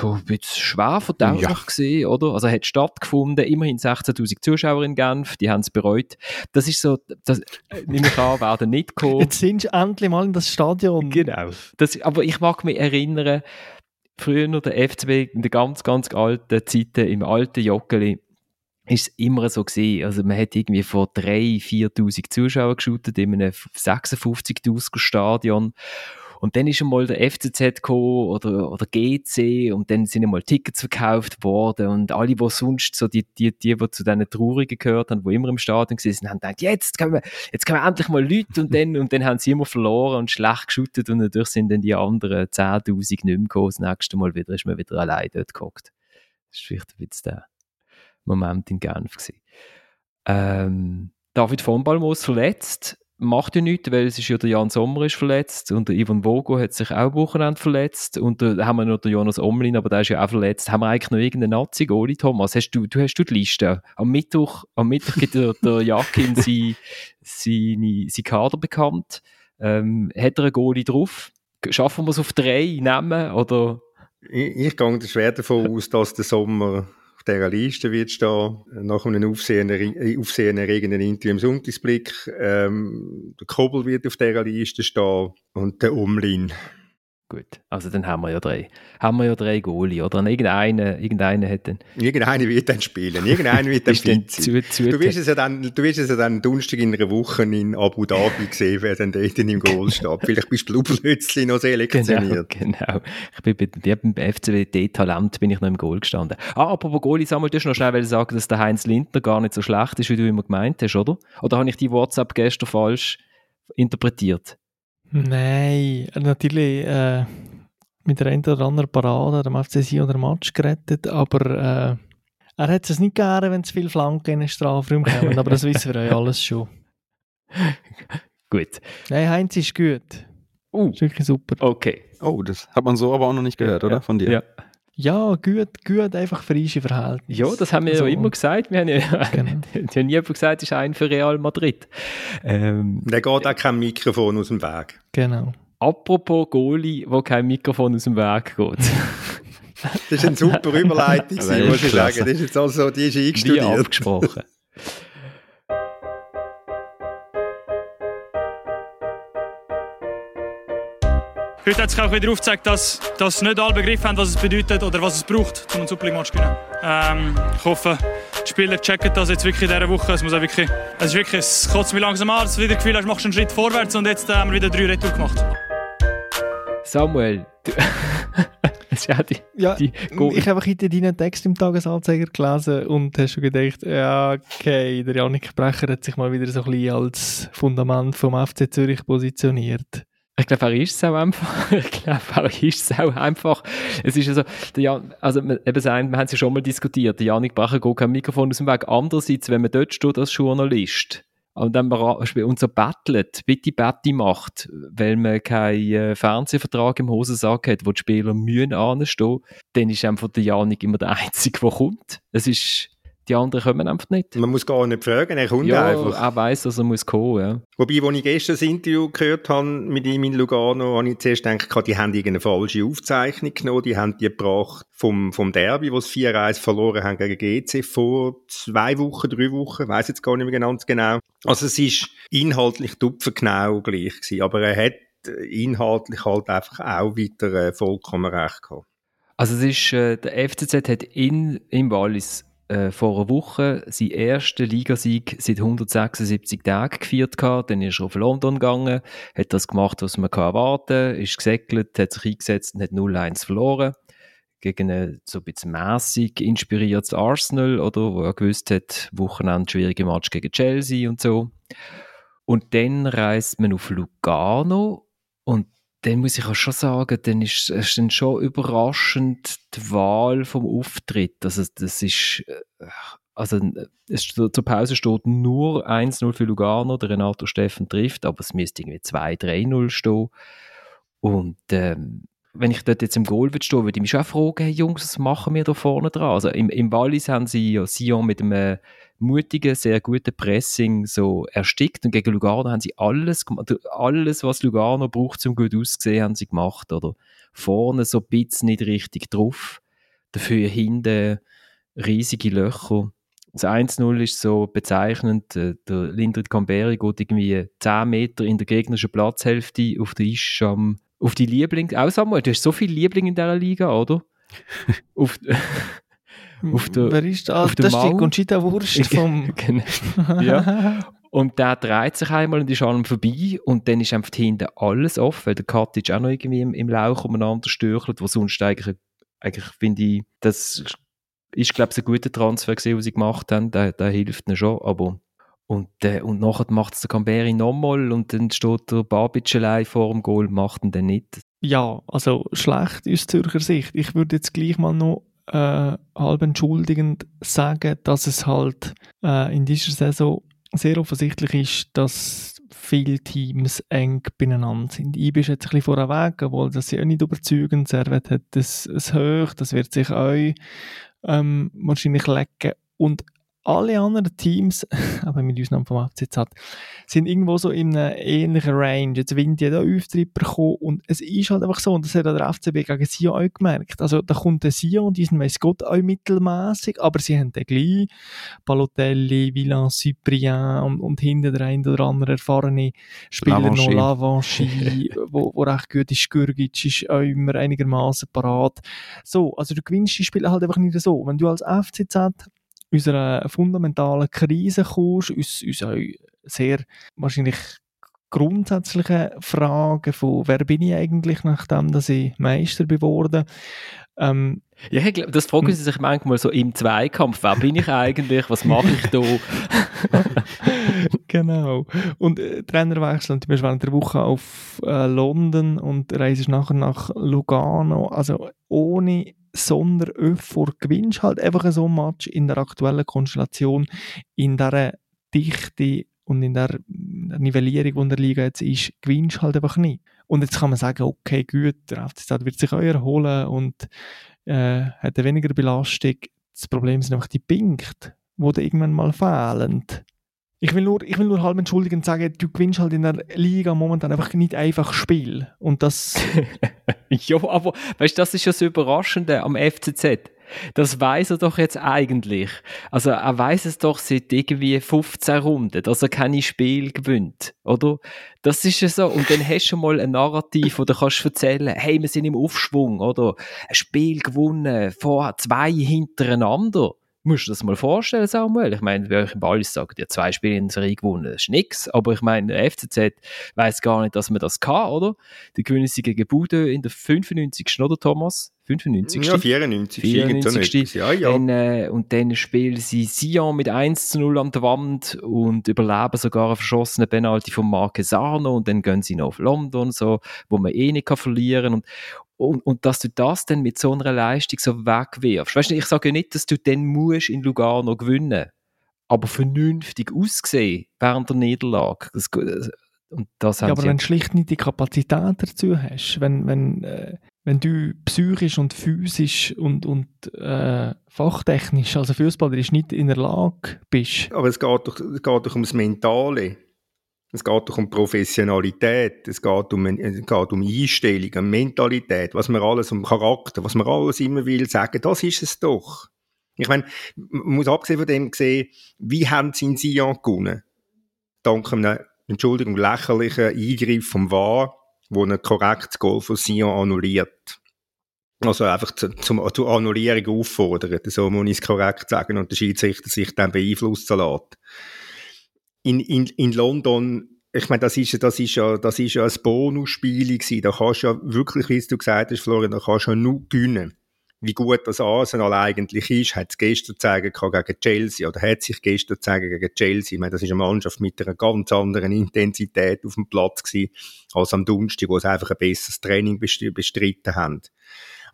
so ein bisschen schwer verdaulich Ja. gewesen, oder? Also hat stattgefunden, immerhin 16'000 Zuschauer in Genf, die haben es bereut. Das ist so, das, äh, nehme ich an, werden nicht kommen. jetzt sind sie endlich mal in das Stadion. Genau. Das, aber ich mag mich erinnern, früher noch der FCB in den ganz, ganz alten Zeiten, im alten Joggeli, ist es immer so gewesen. Also man hat irgendwie vor 3'000, 4'000 Zuschauern geschootet in einem 56'000 Stadion. Und dann ist einmal der FCZ oder, oder GC und dann sind einmal Tickets verkauft worden und alle, die sonst so die, die, die, die zu diesen Traurigen gehört haben, die immer im Stadion waren, haben gedacht, jetzt können wir, jetzt können wir endlich mal Leute und dann, und dann haben sie immer verloren und schlecht geschootet und dadurch sind dann die anderen 10'000 nicht mehr gekommen. Das nächste Mal wieder ist man wieder allein dort gehockt. Das ist vielleicht ein bisschen der Moment in Genf. Ähm, David von Balmos verletzt. Macht ja nichts, weil es ist ja der Jan Sommer ist verletzt und der Ivan Vogo hat sich auch am Wochenende verletzt und da haben wir noch den Jonas Omlin, aber der ist ja auch verletzt. Haben wir eigentlich noch irgendeinen Nazi-Goli, Thomas? Hast du, du hast du die Liste? Am Mittwoch, am Mittwoch gibt der, der Jakin (laughs) seine, seine, sein Kader bekannt. Ähm, hat er einen Goli drauf? Schaffen wir es auf drei Namen oder? ich, ich gehe schwer davon aus, dass der Sommer dieser Liste wird stehen, nach einem aufsehenerregenden aufsehenerregenden Interview im Sonntagsblick. Ähm, der Kobel wird auf dieser Liste stehen und der Umlin. Gut, also dann haben wir ja drei. Haben wir ja drei Goalie, oder? Irgendeiner, irgendeiner hat dann... Irgendeiner wird dann spielen, irgendeiner wird (laughs) dann fit zu, zu, Du wirst es ja dann, du wirst es ja dann Donnerstag in einer Woche in Abu Dhabi sehen, wer dann dort im Goal steht. Vielleicht bist du plötzlich noch Genau, selektioniert. genau. Ich bin bei, ja, beim FCWD-Talent bin ich noch im Goal gestanden. Ah, apropos Goalie, Samuel, du hast noch schnell sagen, dass der Heinz Lindner gar nicht so schlecht ist, wie du immer gemeint hast, oder? Oder habe ich die WhatsApp gestern falsch interpretiert? Nein, natürlich äh, mit der einen oder anderen Parade hat dem FC Sion oder Match gerettet, aber äh, er hat es nicht gerne, wenn zu viele Flanken in den Strafraum kommen, aber das (laughs) wissen wir ja alles schon. Gut. Nein, Heinz ist gut. Uh, Ist wirklich super. okay. Oh, das hat man so aber auch noch nicht gehört, oder? Von dir. Ja. Ja, gut, gut, einfach frische Verhältnisse. ja, das haben wir So. ja immer gesagt. Wir haben ja, (laughs) Genau. (laughs) haben nie gesagt, es ist ein für Real Madrid. Ähm, er geht auch kein Mikrofon aus dem Weg. Genau. apropos Goalie, wo kein Mikrofon aus dem Weg geht. Das ist eine super (laughs) Überleitung, Das ist gewesen, muss ich sagen. Das ist jetzt also, die ist Wie eingestudiert. abgesprochen. Heute hat sich auch wieder aufgezeigt, dass, dass nicht alle begriffen haben, was es bedeutet oder was es braucht, um einen Super League Match zu gewinnen. Ähm, ich hoffe, die Spieler checken das jetzt wirklich in dieser Woche. Es, muss auch wirklich, es ist wirklich, es kotzt mich langsam an, dass du wieder das Gefühl hast, du machst einen Schritt vorwärts und jetzt äh, haben wir wieder drei Retour gemacht. Samuel, du, (laughs) es ist ja die, Ja, die ich habe heute deinen Text im Tagesanzeiger gelesen und hast schon gedacht, ja, okay, der Janik Brecher hat sich mal wieder so ein bisschen als Fundament vom FC Zürich positioniert. Ich glaube, er ist es auch einfach. (laughs) Ich glaube, er ist es auch einfach. Es ist also, der Jan, also, eben sagen, wir haben es ja schon mal diskutiert. Der Janik Bracher geht kein Mikrofon aus dem Weg. Andererseits, wenn man dort steht als Journalist und dann und so battelt, bitte Betty macht, weil man keinen äh, Fernsehvertrag im Hosensack hat, wo die Spieler mühen anstehen, dann ist einfach der Janik immer der Einzige, der kommt. Es ist, die anderen kommen einfach nicht. Man muss gar nicht fragen, er kommt Ja, einfach. er weiss, dass er muss kommen, ja. Wobei, als ich gestern das Interview gehört habe mit ihm in Lugano, habe ich zuerst gedacht, die haben irgendeine falsche Aufzeichnung genommen. Die haben die gebracht vom, vom Derby, wo sie 4-1 verloren haben gegen GC vor zwei Wochen, drei Wochen, ich weiss jetzt gar nicht mehr ganz genau. Also es ist inhaltlich genau gleich gewesen, aber er hat inhaltlich halt einfach auch wieder äh, vollkommen recht gehabt. Also es ist, äh, der FCZ hat in, im Wallis äh, vor einer Woche seinen ersten Ligasieg seit 176 Tagen gefeiert gehabt. Dann ist er auf London gegangen, hat das gemacht, was man erwarten kann, ist gesegelt, hat sich eingesetzt und hat 0-1 verloren. Gegen ein so ein bisschen mässig inspiriertes Arsenal, oder, wo er gewusst hat, Wochenende schwierige Match gegen Chelsea und so. Und dann reist man auf Lugano und dann muss ich auch schon sagen, dann ist es dann schon überraschend die Wahl vom Auftritt. Also das ist, äh, also es, zur Pause steht nur 1-0 für Lugano, der Renato Steffen trifft, aber es müsste irgendwie 2-3-0 stehen. Und ähm, wenn ich dort jetzt im Goal würde stehen, würde ich mich schon fragen, hey Jungs, was machen wir da vorne dran? Also im, im Wallis haben sie ja Sion mit einem mutigen, sehr guten Pressing so erstickt und gegen Lugano haben sie alles gemacht, alles, was Lugano braucht, zum gut auszusehen, haben sie gemacht, oder? Vorne so ein bisschen nicht richtig drauf, dafür hinten riesige Löcher. Das 1-0 ist so bezeichnend, äh, der Lindrit Camberi geht irgendwie 10 Meter in der gegnerischen Platzhälfte auf der Ischam, auf die Liebling, auch Samuel, du hast so viele Lieblinge in dieser Liga, oder? (laughs) auf, auf der, Wer ist das? das ist die Conchita Wurst (laughs) vom... Genau. (laughs) ja. Und der dreht sich einmal und ist an ihm vorbei und dann ist einfach hinten alles offen, weil der Katic auch noch irgendwie im, im Lauch umeinander stürchelt, wo sonst eigentlich, eigentlich finde ich, das ist, glaube ich, ein guter Transfer gewesen, was sie gemacht haben, der, der hilft ihnen schon, aber und, äh, und nachher macht es der Camberi nochmal und dann steht der Babic allein vor dem Goal, macht ihn dann nicht. Ja, also schlecht aus Zürcher Sicht. Ich würde jetzt gleich mal noch äh, halb entschuldigend sagen, dass es halt äh, in dieser Saison sehr offensichtlich ist, dass viele Teams eng beieinander sind. Ich bin jetzt ein bisschen vorweg, obwohl das sie auch nicht überzeugend. Servet hat das hoch, das wird sich euch ähm, wahrscheinlich lecken. Und alle anderen Teams, (laughs) aber mit Ausnahme vom FCZ, sind irgendwo so in einer ähnlichen Range. Jetzt winnt jeder Auftritt bekommen und es ist halt einfach so, und das hat der FCB gegen Sion auch gemerkt. Also da kommt der Sion und diesen weiss Gott auch mittelmäßig, aber sie haben den gleich. Balotelli, Villan, Cyprien und, und hinter der ein oder andere erfahrene Spieler noch Lavanchy, (laughs) wo, wo recht gut ist. Gürgic ist auch immer einigermaßen parat. So, also du gewinnst die Spiele halt einfach nicht so. Wenn du als FCZ unserer fundamentalen Krise kommst, uns, uns sehr wahrscheinlich grundsätzliche Fragen von, wer bin ich eigentlich, nachdem dass ich Meister geworden ähm, ja, ich glaube, das fragen sie sich manchmal so im Zweikampf. Wer bin ich eigentlich? Was mache ich da? (laughs) genau. Und äh, Trainerwechsel. Und du bist während der Woche auf äh, London und reist nachher nach Lugano. Also ohne Sonderöffur gewinnst halt einfach so ein Match in der aktuellen Konstellation, in der Dichte und in der Nivellierung, die der Liga jetzt ist, gewinnst halt einfach nicht. Und jetzt kann man sagen, okay, gut, der FCZ wird sich auch erholen und äh, hat weniger Belastung. Das Problem sind einfach die Punkte, die irgendwann mal fehlen. Ich will nur, ich will nur halb entschuldigend sagen, du gewinnst halt in der Liga momentan einfach nicht einfach Spiel. Und das. (laughs) ja, aber weißt du, das ist ja das Überraschende am FCZ. Das weiß er doch jetzt eigentlich. Also er weiß es doch seit irgendwie 15 Runden, dass er keine Spiel gewinnt, oder? Das ist ja so. Und dann hast du mal ein Narrativ, wo du kannst erzählen, hey, wir sind im Aufschwung, oder? Ein Spiel gewonnen, vorher zwei hintereinander musst du dir das mal vorstellen, Samuel. Ich meine, wer euch im Ballis sagt, ja, zwei Spiele in der Serie gewonnen, das ist nichts. Aber ich meine, der FCZ weiß gar nicht, dass man das kann, oder? Die gewinnen sie gegen Bude in der 95. oder Thomas? 95. Ja, 94. 94. Ja, ja. Dann, äh, und dann spielen sie Sion mit 1 zu 0 an der Wand und überleben sogar eine verschossene Penalty von Marquesano und dann gehen sie noch auf London, so, wo man eh nicht kann verlieren und, und, und dass du das dann mit so einer Leistung so wegwirfst. Weißt du, ich sage nicht, dass du dann musst in Lugano gewinnen, aber vernünftig aussehen während der Niederlage. Das, und das ja, aber wenn du schlicht nicht die Kapazität dazu hast, wenn, wenn, äh, wenn du psychisch und physisch und, und äh, fachtechnisch, also fußballerisch nicht in der Lage bist. Aber es geht doch, es geht doch ums Mentale. Es geht doch um Professionalität, es geht um, es geht um Einstellung, um Mentalität, was man alles, um Charakter, was man alles immer will sagen, das ist es doch. Ich meine, man muss abgesehen von dem sehen, wie haben sie in Sion gewonnen? Dank einem, Entschuldigung, lächerlichen Eingriff vom VAR, wo ein korrektes Goal von Sion annulliert. Also einfach zu, zum, zur Annullierung auffordern, so muss ich es korrekt sagen, und der Schiedsrichter sich dann beeinflussen lässt. In, in, in London ich meine, das ist, das ist ja, das ist ja ein Bonusspiel gewesen. Da kannst du ja wirklich, wie du gesagt hast, Florian, da kannst du ja nur gewinnen. Wie gut das Arsenal eigentlich ist, hat es gestern zeigen gegen Chelsea oder hat sich gestern zeigen gegen Chelsea. Ich meine, das ist eine Mannschaft mit einer ganz anderen Intensität auf dem Platz gewesen, als am Donnerstag, wo sie einfach ein besseres Training bestritten haben.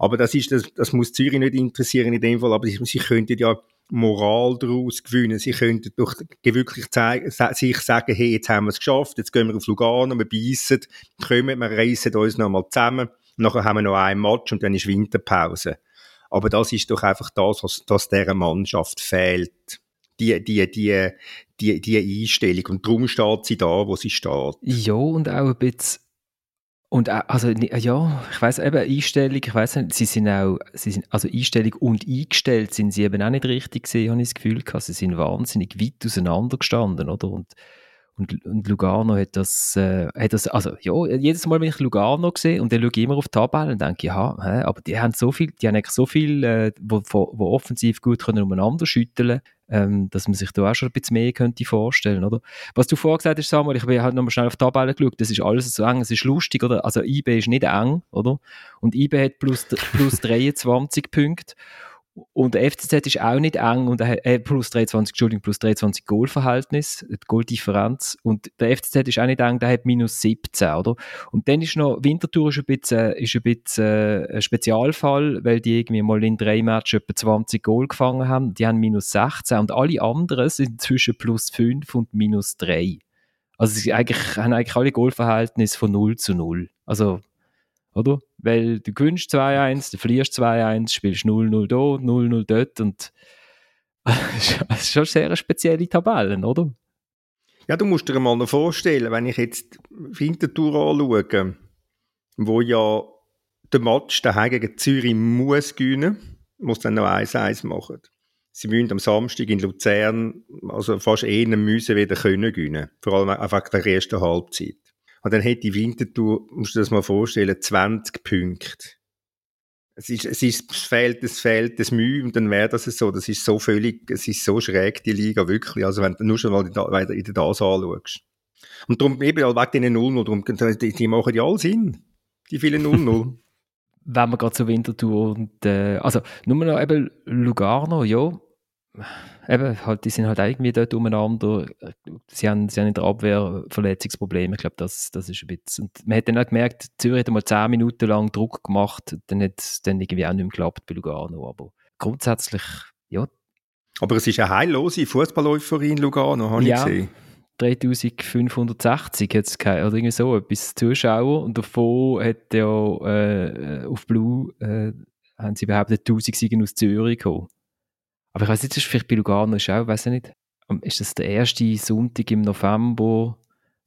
Aber das ist, das, das muss Zürich nicht interessieren in dem Fall, aber sie, sie könnten ja Moral daraus gewinnen. Sie könnten doch wirklich sich sagen, hey, jetzt haben wir es geschafft, jetzt gehen wir auf Lugano, wir beißen, kommen, wir reisen uns nochmal zusammen, nachher haben wir noch einen Match und dann ist Winterpause. Aber das ist doch einfach das, was, was dieser Mannschaft fehlt. Die, die, die, die, die Einstellung. Und darum steht sie da, wo sie steht. Ja, und auch ein bisschen und also ja, ich weiß eben Einstellung, ich weiß nicht, sie sind auch, sie sind, also Einstellung und eingestellt sind sie eben auch nicht richtig gesehen, habe ich das Gefühl gehabt. Sie sind wahnsinnig weit auseinander gestanden, oder? Und, und, und Lugano hat das, äh, hat das, also ja, jedes Mal, wenn ich Lugano sehe und dann schaue ich immer auf die Tabelle und denke, ja, hä, aber die haben so viel, die haben so viel, äh, wo, wo offensiv gut können umeinander schütteln ähm, dass man sich da auch schon ein bisschen mehr könnte vorstellen, oder? Was du vorher gesagt hast, Samuel, ich habe halt nochmal schnell auf die Tabelle geschaut, das ist alles so eng, es ist lustig, oder? Also IB ist nicht eng, oder? Und IB hat plus, plus (laughs) 23 Punkte und der FCZ ist auch nicht eng und hat plus 23, Entschuldigung, plus 23 Goalverhältnis, die Goaldifferenz. Und der FCZ ist auch nicht eng, der hat minus 17, oder? Und dann ist noch, Winterthur ist ein bisschen, ist ein bisschen äh, ein Spezialfall, weil die irgendwie mal in drei Matches etwa 20 Goal gefangen haben. Die haben minus 16 und alle anderen sind zwischen plus 5 und minus 3. Also sie eigentlich, haben eigentlich alle Goalverhältnisse von 0 zu 0. Also oder? Weil du gewinnst 2-1, du verlierst 2-1, spielst 0-0 da, 0-0 dort und (laughs) das ist schon sehr spezielle Tabellen, oder? Ja, du musst dir mal noch vorstellen, wenn ich jetzt Winterthur anschaue, wo ja der Match daheim gegen Zürich muss gewinnen, muss dann noch 1-1 machen. Sie müssen am Samstag in Luzern also fast eher müssen wieder können gewinnen, vor allem einfach der ersten Halbzeit. Und dann hätte Winterthur, musst du dir das mal vorstellen, 20 Punkte. Es ist, es ist, es fehlt, es fehlt das Mühe und dann wäre das so. Das ist so völlig, es ist so schräg, die Liga, wirklich. Also wenn du nur schon mal in, in der DAS anschaust. Und darum eben, wegen diesen 0-0, die, die machen ja alle Sinn. Die vielen 0-0. (laughs) wenn wir gerade zu Winterthur und, äh, also, nur noch eben Lugano, ja, eben, halt, die sind halt irgendwie dort umeinander. Sie haben, sie haben in der Abwehr Verletzungsprobleme. Ich glaube, das, das ist ein bisschen. Und man hat dann auch gemerkt, Zürich hat mal zehn Minuten lang Druck gemacht. Dann hat es dann irgendwie auch nicht mehr geklappt bei Lugano. Aber grundsätzlich, ja. Aber es ist eine heillose Fußballläuferin Lugano, habe ja. ich gesehen. 3560 hat es oder irgendwie so etwas Zuschauer und davon hat ja äh, auf Blue äh, haben sie behauptet 1000 Siegen aus Zürich gekommen. Aber ich weiß nicht, das ist vielleicht bei Lugano ist auch, weiß ich nicht, ist das der erste Sonntag im November?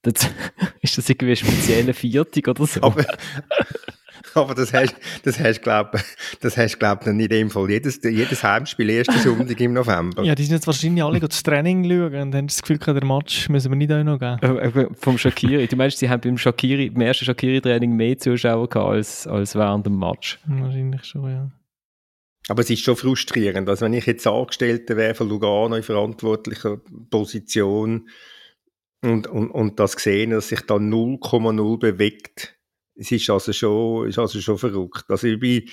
Das, (laughs) ist das irgendwie ein spezieller Viertag oder so? Aber, (laughs) aber das hast, das hast glaub, das hast, glaub, nicht in dem Fall jedes, jedes Heimspiel ersten Sonntag im November. Ja, die sind jetzt wahrscheinlich alle das Training schauen und haben das Gefühl, der Match müssen wir nicht auch noch geben. Äh, äh, vom Shakiri. Du meinst, sie haben beim Shakiri, beim ersten Shakiri-Training mehr Zuschauer gehabt als, als während dem Match? Wahrscheinlich schon, ja. Aber es ist schon frustrierend. Also wenn ich jetzt Angestellter wäre von Lugano in verantwortlicher Position und, und, und das gesehen, dass sich da 0,0 bewegt, es ist also schon, ist also schon verrückt. Also ich bin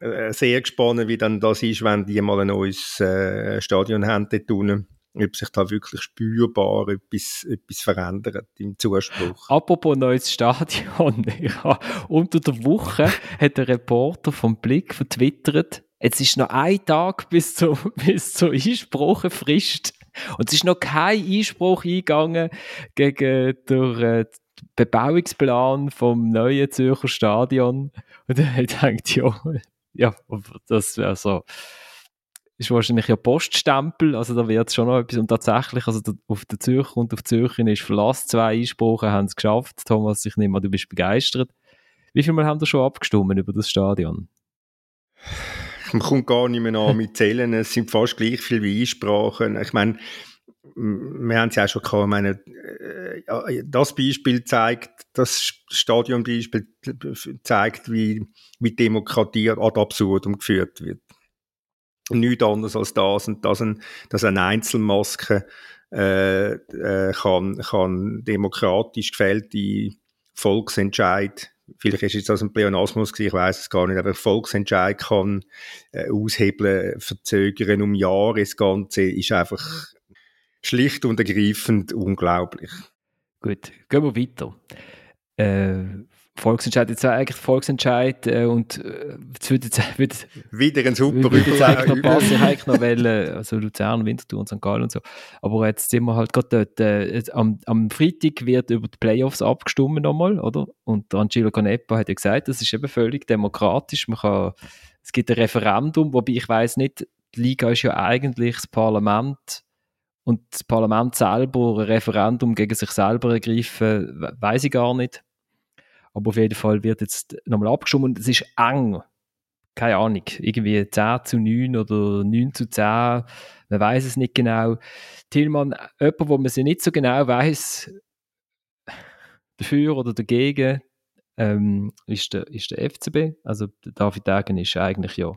äh, sehr gespannt, wie dann das ist, wenn die mal ein neues äh, Stadion haben dort unten ob sich da wirklich spürbar etwas, etwas verändert im Zuspruch. Apropos neues Stadion. (laughs) Ja, unter der Woche hat der Reporter vom Blick vertwittert, jetzt ist noch ein Tag bis zur, (laughs) bis zur Einspruchefrist und es ist noch kein Einspruch eingegangen gegen den äh, Bebauungsplan vom neuen Zürcher Stadion. Und hat gedacht, (laughs) ja, ja, das wäre so ist wahrscheinlich ja Poststempel, also da wird es schon noch etwas, und tatsächlich, also auf der Zürcher und auf Zürcher ist Verlass, zwei Einsprachen haben es geschafft, Thomas, ich nehme an, du bist begeistert. Wie viel Mal haben wir schon abgestimmt über das Stadion? Man kommt gar nicht mehr an mit Zählen, es sind fast gleich viele wie Einsprachen. Ich meine, wir haben es ja auch schon gehabt, meine, äh, das Beispiel zeigt, das Stadionbeispiel zeigt, wie, wie Demokratie ad absurdum geführt wird. Nichts anderes als das und dass, ein, dass eine Einzelmaske äh, äh, kann, kann demokratisch gefällte Volksentscheid vielleicht ist es das ein Pleonasmus ich weiß es gar nicht, aber Volksentscheid kann äh, aushebeln, verzögern um Jahre, das Ganze ist einfach schlicht und ergreifend unglaublich. Gut, gehen wir weiter. Äh, Volksentscheid, jetzt eigentlich Volksentscheid äh, und äh, es würde jetzt würde, wieder ein super würde jetzt eigentlich noch passen, ich eigentlich noch wollen, also Luzern, Winterthur und St. Gallen und so, aber jetzt sind wir halt gerade dort, äh, am, am Freitag wird über die Playoffs abgestimmt nochmal, oder? Und Angelo Canepa hat ja gesagt, das ist eben völlig demokratisch, man kann, es gibt ein Referendum, wobei ich weiß nicht, die Liga ist ja eigentlich das Parlament und das Parlament selber ein Referendum gegen sich selber ergreifen, weiß ich gar nicht. Aber auf jeden Fall wird jetzt nochmal abgestimmt und es ist eng. Keine Ahnung, irgendwie 10 zu 9 oder 9 zu 10, man weiß es nicht genau. Tillmann, jemand, wo man sich nicht so genau weiß, dafür oder dagegen, ähm, ist, der, ist der FCB. Also David Degen ist eigentlich ja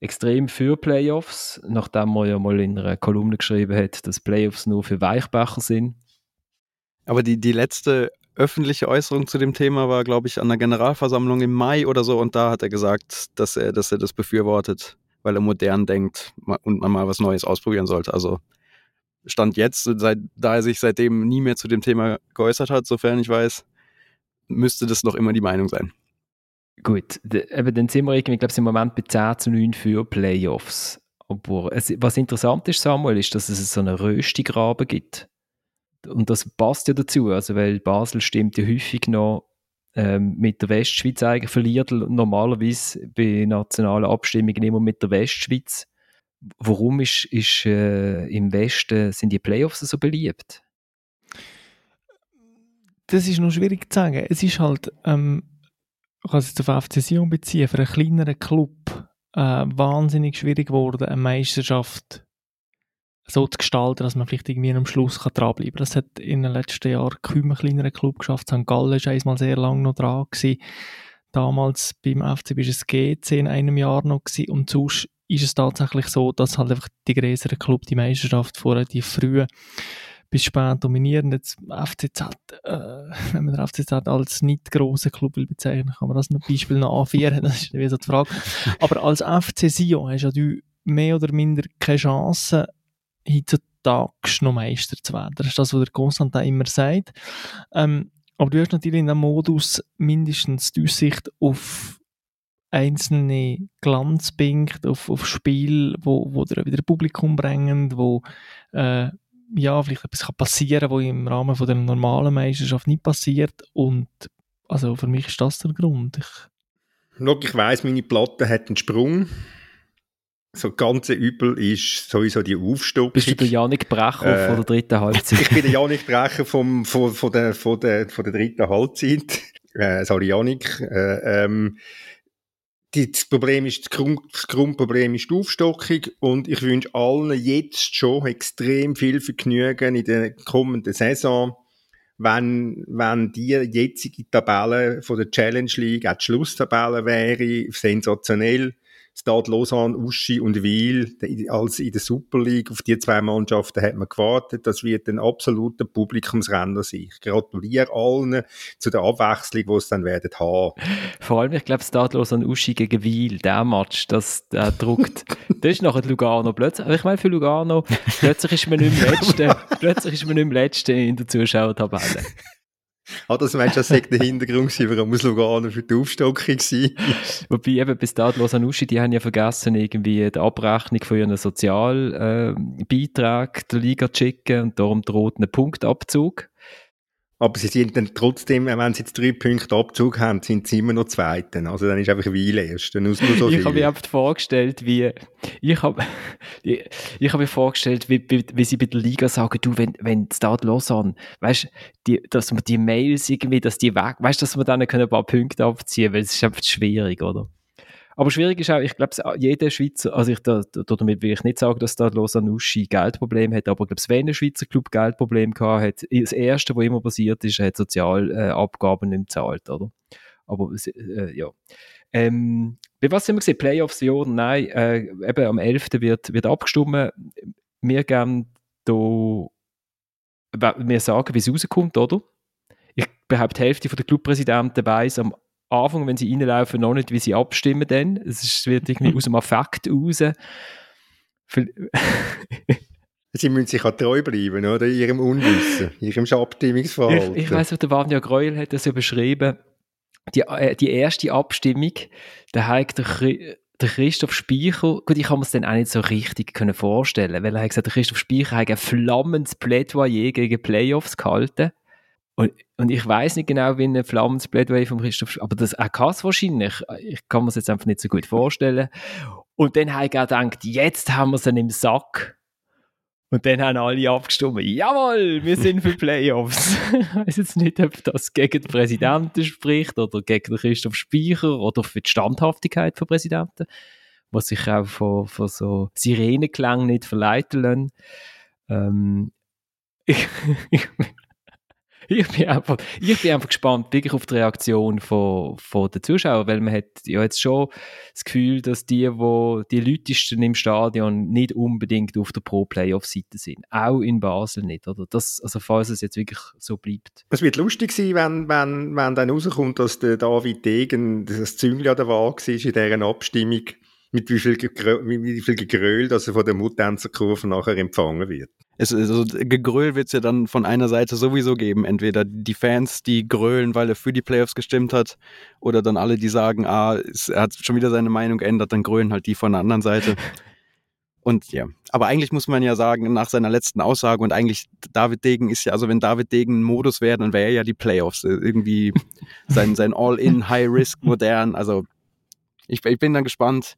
extrem für Playoffs, nachdem man ja mal in einer Kolumne geschrieben hat, dass Playoffs nur für Weichbacher sind. Aber die, die letzte öffentliche Äußerung zu dem Thema war, glaube ich, an der Generalversammlung im Mai oder so. Und da hat er gesagt, dass er, dass er das befürwortet, weil er modern denkt und man mal was Neues ausprobieren sollte. Also Stand jetzt, seit, da er sich seitdem nie mehr zu dem Thema geäußert hat, sofern ich weiß, müsste das noch immer die Meinung sein. Gut, eben dann sind wir irgendwie, ich glaube, im Moment bei 10 zu 9 für Playoffs. Aber es, was interessant ist, Samuel, ist, dass es so einen Röstigraben gibt und das passt ja dazu, also weil Basel stimmt ja häufig noch ähm, mit der Westschweiz eigentlich, verliert normalerweise bei nationalen Abstimmungen immer mit der Westschweiz. Warum ist, ist äh, im Westen sind die Playoffs so beliebt? Das ist noch schwierig zu sagen. Es ist halt, ähm, ich kann es jetzt auf FC Sion beziehen, für einen kleineren Club äh, wahnsinnig schwierig geworden, eine Meisterschaft so zu gestalten, dass man vielleicht irgendwie am Schluss kann dranbleiben kann. Das hat in den letzten Jahren kaum ein kleinerer Club geschafft. St. Gallen war einmal sehr lange noch dran. Gewesen. Damals beim FC war es GC in einem Jahr noch gewesen. und sonst ist es tatsächlich so, dass halt einfach die größeren Club die Meisterschaft vor die früh bis spät dominieren. Jetzt FCZ, äh, (laughs) wenn man den FCZ als nicht grossen Club will bezeichnen, kann man das noch Beispiel noch anführen, (laughs) das ist wie so die Frage. Aber als FC Sion hast ja du mehr oder minder keine Chance, heutzutage noch Meister zu werden. Das ist das, was der Konstantin immer sagt. Ähm, aber du hast natürlich in dem Modus mindestens die Aussicht auf einzelne Glanzpunkte, auf, auf Spiel, wo, wo dir wieder Publikum bringen, wo äh, ja, vielleicht etwas passieren kann, was im Rahmen von der normalen Meisterschaft nicht passiert. Und also für mich ist das der Grund. Ich, Look, ich weiss, meine Platte hat einen Sprung so ganz übel ist sowieso die Aufstockung. Bist du der Janik Brecher äh, von der dritten Halbzeit? ich bin der Janik Brecher vom, von, von, der, von, der, von der dritten Halbzeit. (laughs) Äh, sorry, Janik. Äh, ähm, die, das Problem ist, das, Grund, das Grundproblem ist die Aufstockung und ich wünsche allen jetzt schon extrem viel Vergnügen in der kommenden Saison, wenn, wenn die jetzige Tabelle von der Challenge League, auch die Schlusstabelle wäre, sensationell Stade Lausanne, Uschi und Wiel als in der Super League. Auf die zwei Mannschaften hat man gewartet. Das wird ein absoluter Publikumsrenner sein. Ich gratuliere allen zu der Abwechslung, die es dann werden haben. Vor allem, ich glaube, Stade Lausanne, Uschi gegen Wiel, der Match, das der druckt. (laughs) das ist nachher Lugano plötzlich. Ich meine, für Lugano, plötzlich ist man nicht mehr (laughs) Letzte, plötzlich ist man nicht mehr Letzte in der Zuschauertabelle. Ah, das meinst du, das der Hintergrund warum es Lugano für die Aufstockung war? Wobei eben bis dato Losanuschi, die haben ja vergessen, irgendwie die Abrechnung von ihren Sozialbeitrag äh, der Liga zu schicken und darum droht ein Punktabzug. Aber sie sind dann trotzdem, wenn sie jetzt drei Punkte Abzug haben, sind sie immer noch Zweiten. Also dann ist einfach Weil erst. Dann muss so ich habe mir einfach vorgestellt, wie, ich habe, ich, ich habe mir vorgestellt, wie, wie, wie, sie bei der Liga sagen, du, wenn, wenn Stade Lausanne, weißt, die, dass man die Mails irgendwie, dass die weg, weißt, dass man dann ein paar Punkte abziehen, weil es ist einfach schwierig, oder? Aber schwierig ist auch, ich glaube, jeder Schweizer, also ich, da, damit will ich nicht sagen, dass da Lausanne-Uschi Geldproblem hat, aber ich glaube, wenn ein Schweizer Club Geldproblem gehabt hat, das Erste, was immer passiert ist, er hat Sozialabgaben nicht gezahlt, oder? Aber, äh, ja. Ähm, bei was sind wir gesehen? Playoffs, ja oder nein? Äh, eben am 11. wird, wird abgestimmt. Wir geben da, wir sagen, wie es rauskommt, oder? Ich behaupte, die Hälfte der Clubpräsidenten weiß am Anfang, wenn sie reinlaufen, noch nicht, wie sie abstimmen dann. Es wird irgendwie (laughs) aus dem Affekt raus. (laughs) Sie müssen sich auch treu bleiben, oder? In ihrem Unwissen, in ihrem Abstimmungsverhalten. Ich, ich weiss, der Vanja Greuel hat das ja beschrieben. Die, äh, die erste Abstimmung, da hat der, der Christoph Speicher, gut, ich kann mir es dann auch nicht so richtig können vorstellen, weil er hat gesagt, der Christoph Speicher hat ein flammendes Plädoyer gegen Playoffs gehalten. Und, und ich weiß nicht genau, wie ein flammendes Plädoyer von Christoph, aber das kann es wahrscheinlich. Ich kann mir es jetzt einfach nicht so gut vorstellen. Und dann habe ich gedacht, jetzt haben wir es im Sack. Und dann haben alle abgestimmt, jawohl, wir sind für Playoffs. (laughs) ich weiß jetzt nicht, ob das gegen den Präsidenten spricht oder gegen den Christoph Speicher oder für die Standhaftigkeit des Präsidenten, was sich auch von, von so Sirenenklang nicht verleiten lassen. Ähm, (laughs) ich, ich, bin einfach, ich bin einfach gespannt wirklich auf die Reaktion von, von den Zuschauern, weil man hat ja jetzt schon das Gefühl, dass die, wo die Leutesten im Stadion nicht unbedingt auf der Pro-Playoff-Seite sind. Auch in Basel nicht, oder? Das, also falls es jetzt wirklich so bleibt. Es wird lustig sein, wenn, wenn, wenn dann rauskommt, dass der David Degen das Züngli an der Waage war in dieser Abstimmung, mit wie viel, mit wie viel Gegröl, dass er von der Muttänzerkurve nachher empfangen wird es, also Gegröhl wird es ja dann von einer Seite sowieso geben. Entweder die Fans, die grölen, weil er für die Playoffs gestimmt hat, oder dann alle, die sagen, ah, es, er hat schon wieder seine Meinung geändert, dann grölen halt die von der anderen Seite. (laughs) Und ja, aber eigentlich muss man ja sagen, nach seiner letzten Aussage und eigentlich David Degen ist ja, also wenn David Degen Modus wäre, dann wäre er ja die Playoffs. Äh, irgendwie (laughs) sein, sein All-in, High-Risk, modern. Also ich, ich bin dann gespannt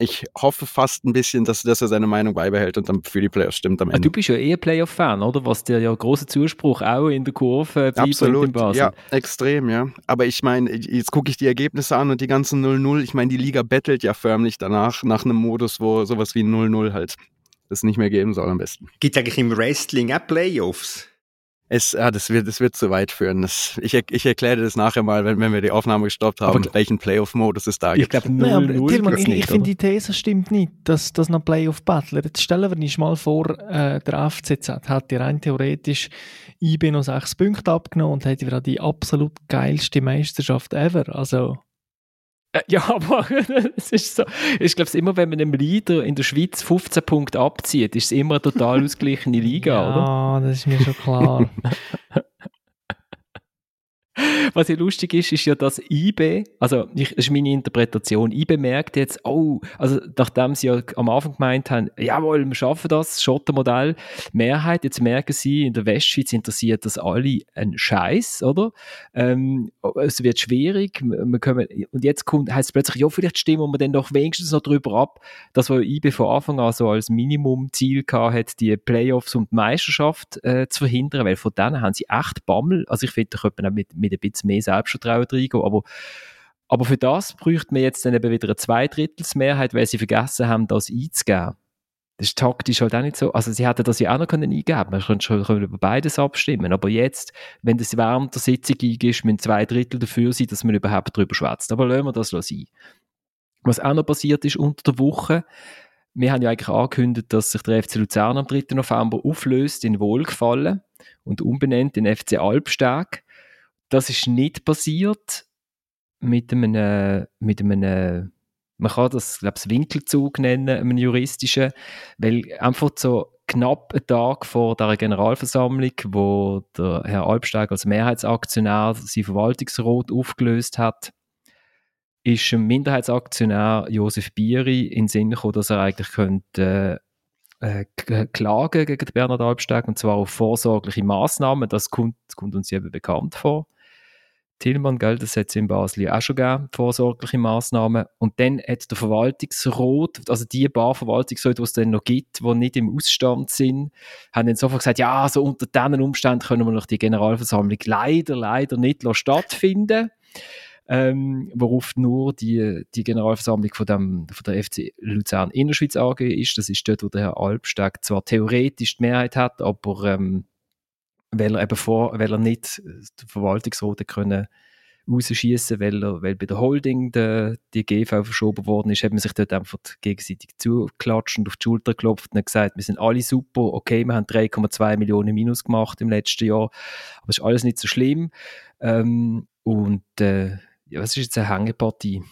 ich hoffe fast ein bisschen, dass, dass er seine Meinung beibehält und dann für die Playoffs stimmt am Ende. Du bist ja eh Playoff-Fan, oder? Was dir ja großer Zuspruch auch in der Kurve Absolut, in Basel. ja, extrem, ja. Aber ich meine, jetzt gucke ich die Ergebnisse an und die ganzen 0-0. Ich meine, die Liga bettelt ja förmlich danach, nach einem Modus, wo sowas wie 0-0 halt es nicht mehr geben soll am besten. Gibt es eigentlich im Wrestling auch Playoffs? Es, ja, das wird, das wird zu weit führen. Das, ich, ich erkläre das nachher mal, wenn, wenn wir die Aufnahme gestoppt haben, aber welchen Playoff-Modus es da gibt. Ich glaube, naja, Tilman, ich, ich finde die These stimmt nicht, dass das noch Playoff-Battler. Jetzt stellen wir uns mal vor, äh, der FCZ hat dir rein theoretisch IB noch sechs Punkte abgenommen und hätte wieder die absolut geilste Meisterschaft ever. Also, ja, (laughs) aber es ist so. Ich glaube, immer wenn man einem Leader in der Schweiz 15 Punkte abzieht, ist es immer eine total (laughs) ausgeglichene Liga, ja, oder? Ja, das ist mir schon klar. (laughs) (laughs) Was ja lustig ist, ist ja, dass IB, also ich, das ist meine Interpretation, IB merkt jetzt, oh, also nachdem sie ja am Anfang gemeint haben, jawohl, wir schaffen das, Schottermodell, Mehrheit, jetzt merken sie, in der Westschweiz interessiert das alle ein Scheiß, oder? Ähm, es wird schwierig, wir können, und jetzt kommt, heißt es plötzlich, ja, vielleicht stimmen wir dann doch wenigstens noch darüber ab, dass wir IB von Anfang an so als Minimumziel gehabt hat, die Playoffs und die Meisterschaft äh, zu verhindern, weil von denen haben sie echt Bammel, also ich finde, da könnte man auch mit, mit ein bisschen mehr Selbstvertrauen reingehen. Aber, aber für das bräuchte man jetzt dann eben wieder eine Zweidrittelsmehrheit, weil sie vergessen haben, das einzugeben. Das ist taktisch halt auch nicht so. Also sie hätten das ja auch noch können eingeben Man könnte schon über beides abstimmen. Aber jetzt, wenn das während der Sitzung eingibst, müssen zwei Drittel dafür sein, dass man überhaupt darüber schwätzt. Aber lassen wir das sein. Was auch noch passiert ist unter der Woche, wir haben ja eigentlich angekündigt, dass sich der FC Luzern am 3. November auflöst in Wohlgefallen und umbenennt in FC Albstag. Das ist nicht passiert mit einem, mit einem man kann das, glaube ich, Winkelzug nennen, einem juristischen, weil einfach so knapp einen Tag vor der Generalversammlung, wo der Herr Albsteiger als Mehrheitsaktionär sein Verwaltungsrat aufgelöst hat, ist ein Minderheitsaktionär Josef Bieri in den Sinn gekommen, dass er eigentlich könnte äh, klagen gegen Bernhard Albsteiger und zwar auf vorsorgliche Maßnahmen. Das kommt, kommt uns eben bekannt vor. Tillmann, gell, das hat es in Basel auch schon gegeben, vorsorgliche Massnahmen. Und dann hat der Verwaltungsrat, also die paar Verwaltungsräte, die es dann noch gibt, die nicht im Ausstand sind, haben dann sofort gesagt, ja, also unter diesen Umständen können wir noch die Generalversammlung leider, leider nicht stattfinden ähm, worauf nur die, die Generalversammlung von, dem, von der FC Luzern Innerschweiz AG ist. Das ist dort, wo der Herr Albsteg zwar theoretisch die Mehrheit hat, aber ähm, weil er eben vor, weil er nicht den Verwaltungsrat können rausschießen, weil, weil bei der Holding de, die GV verschoben worden ist, hat man sich dort einfach gegenseitig zugeklatscht und auf die Schulter geklopft und gesagt, wir sind alle super, okay, wir haben 3,2 Millionen Minus gemacht im letzten Jahr, aber es ist alles nicht so schlimm. Ähm, und äh, ja, was ist jetzt eine Hängepartie?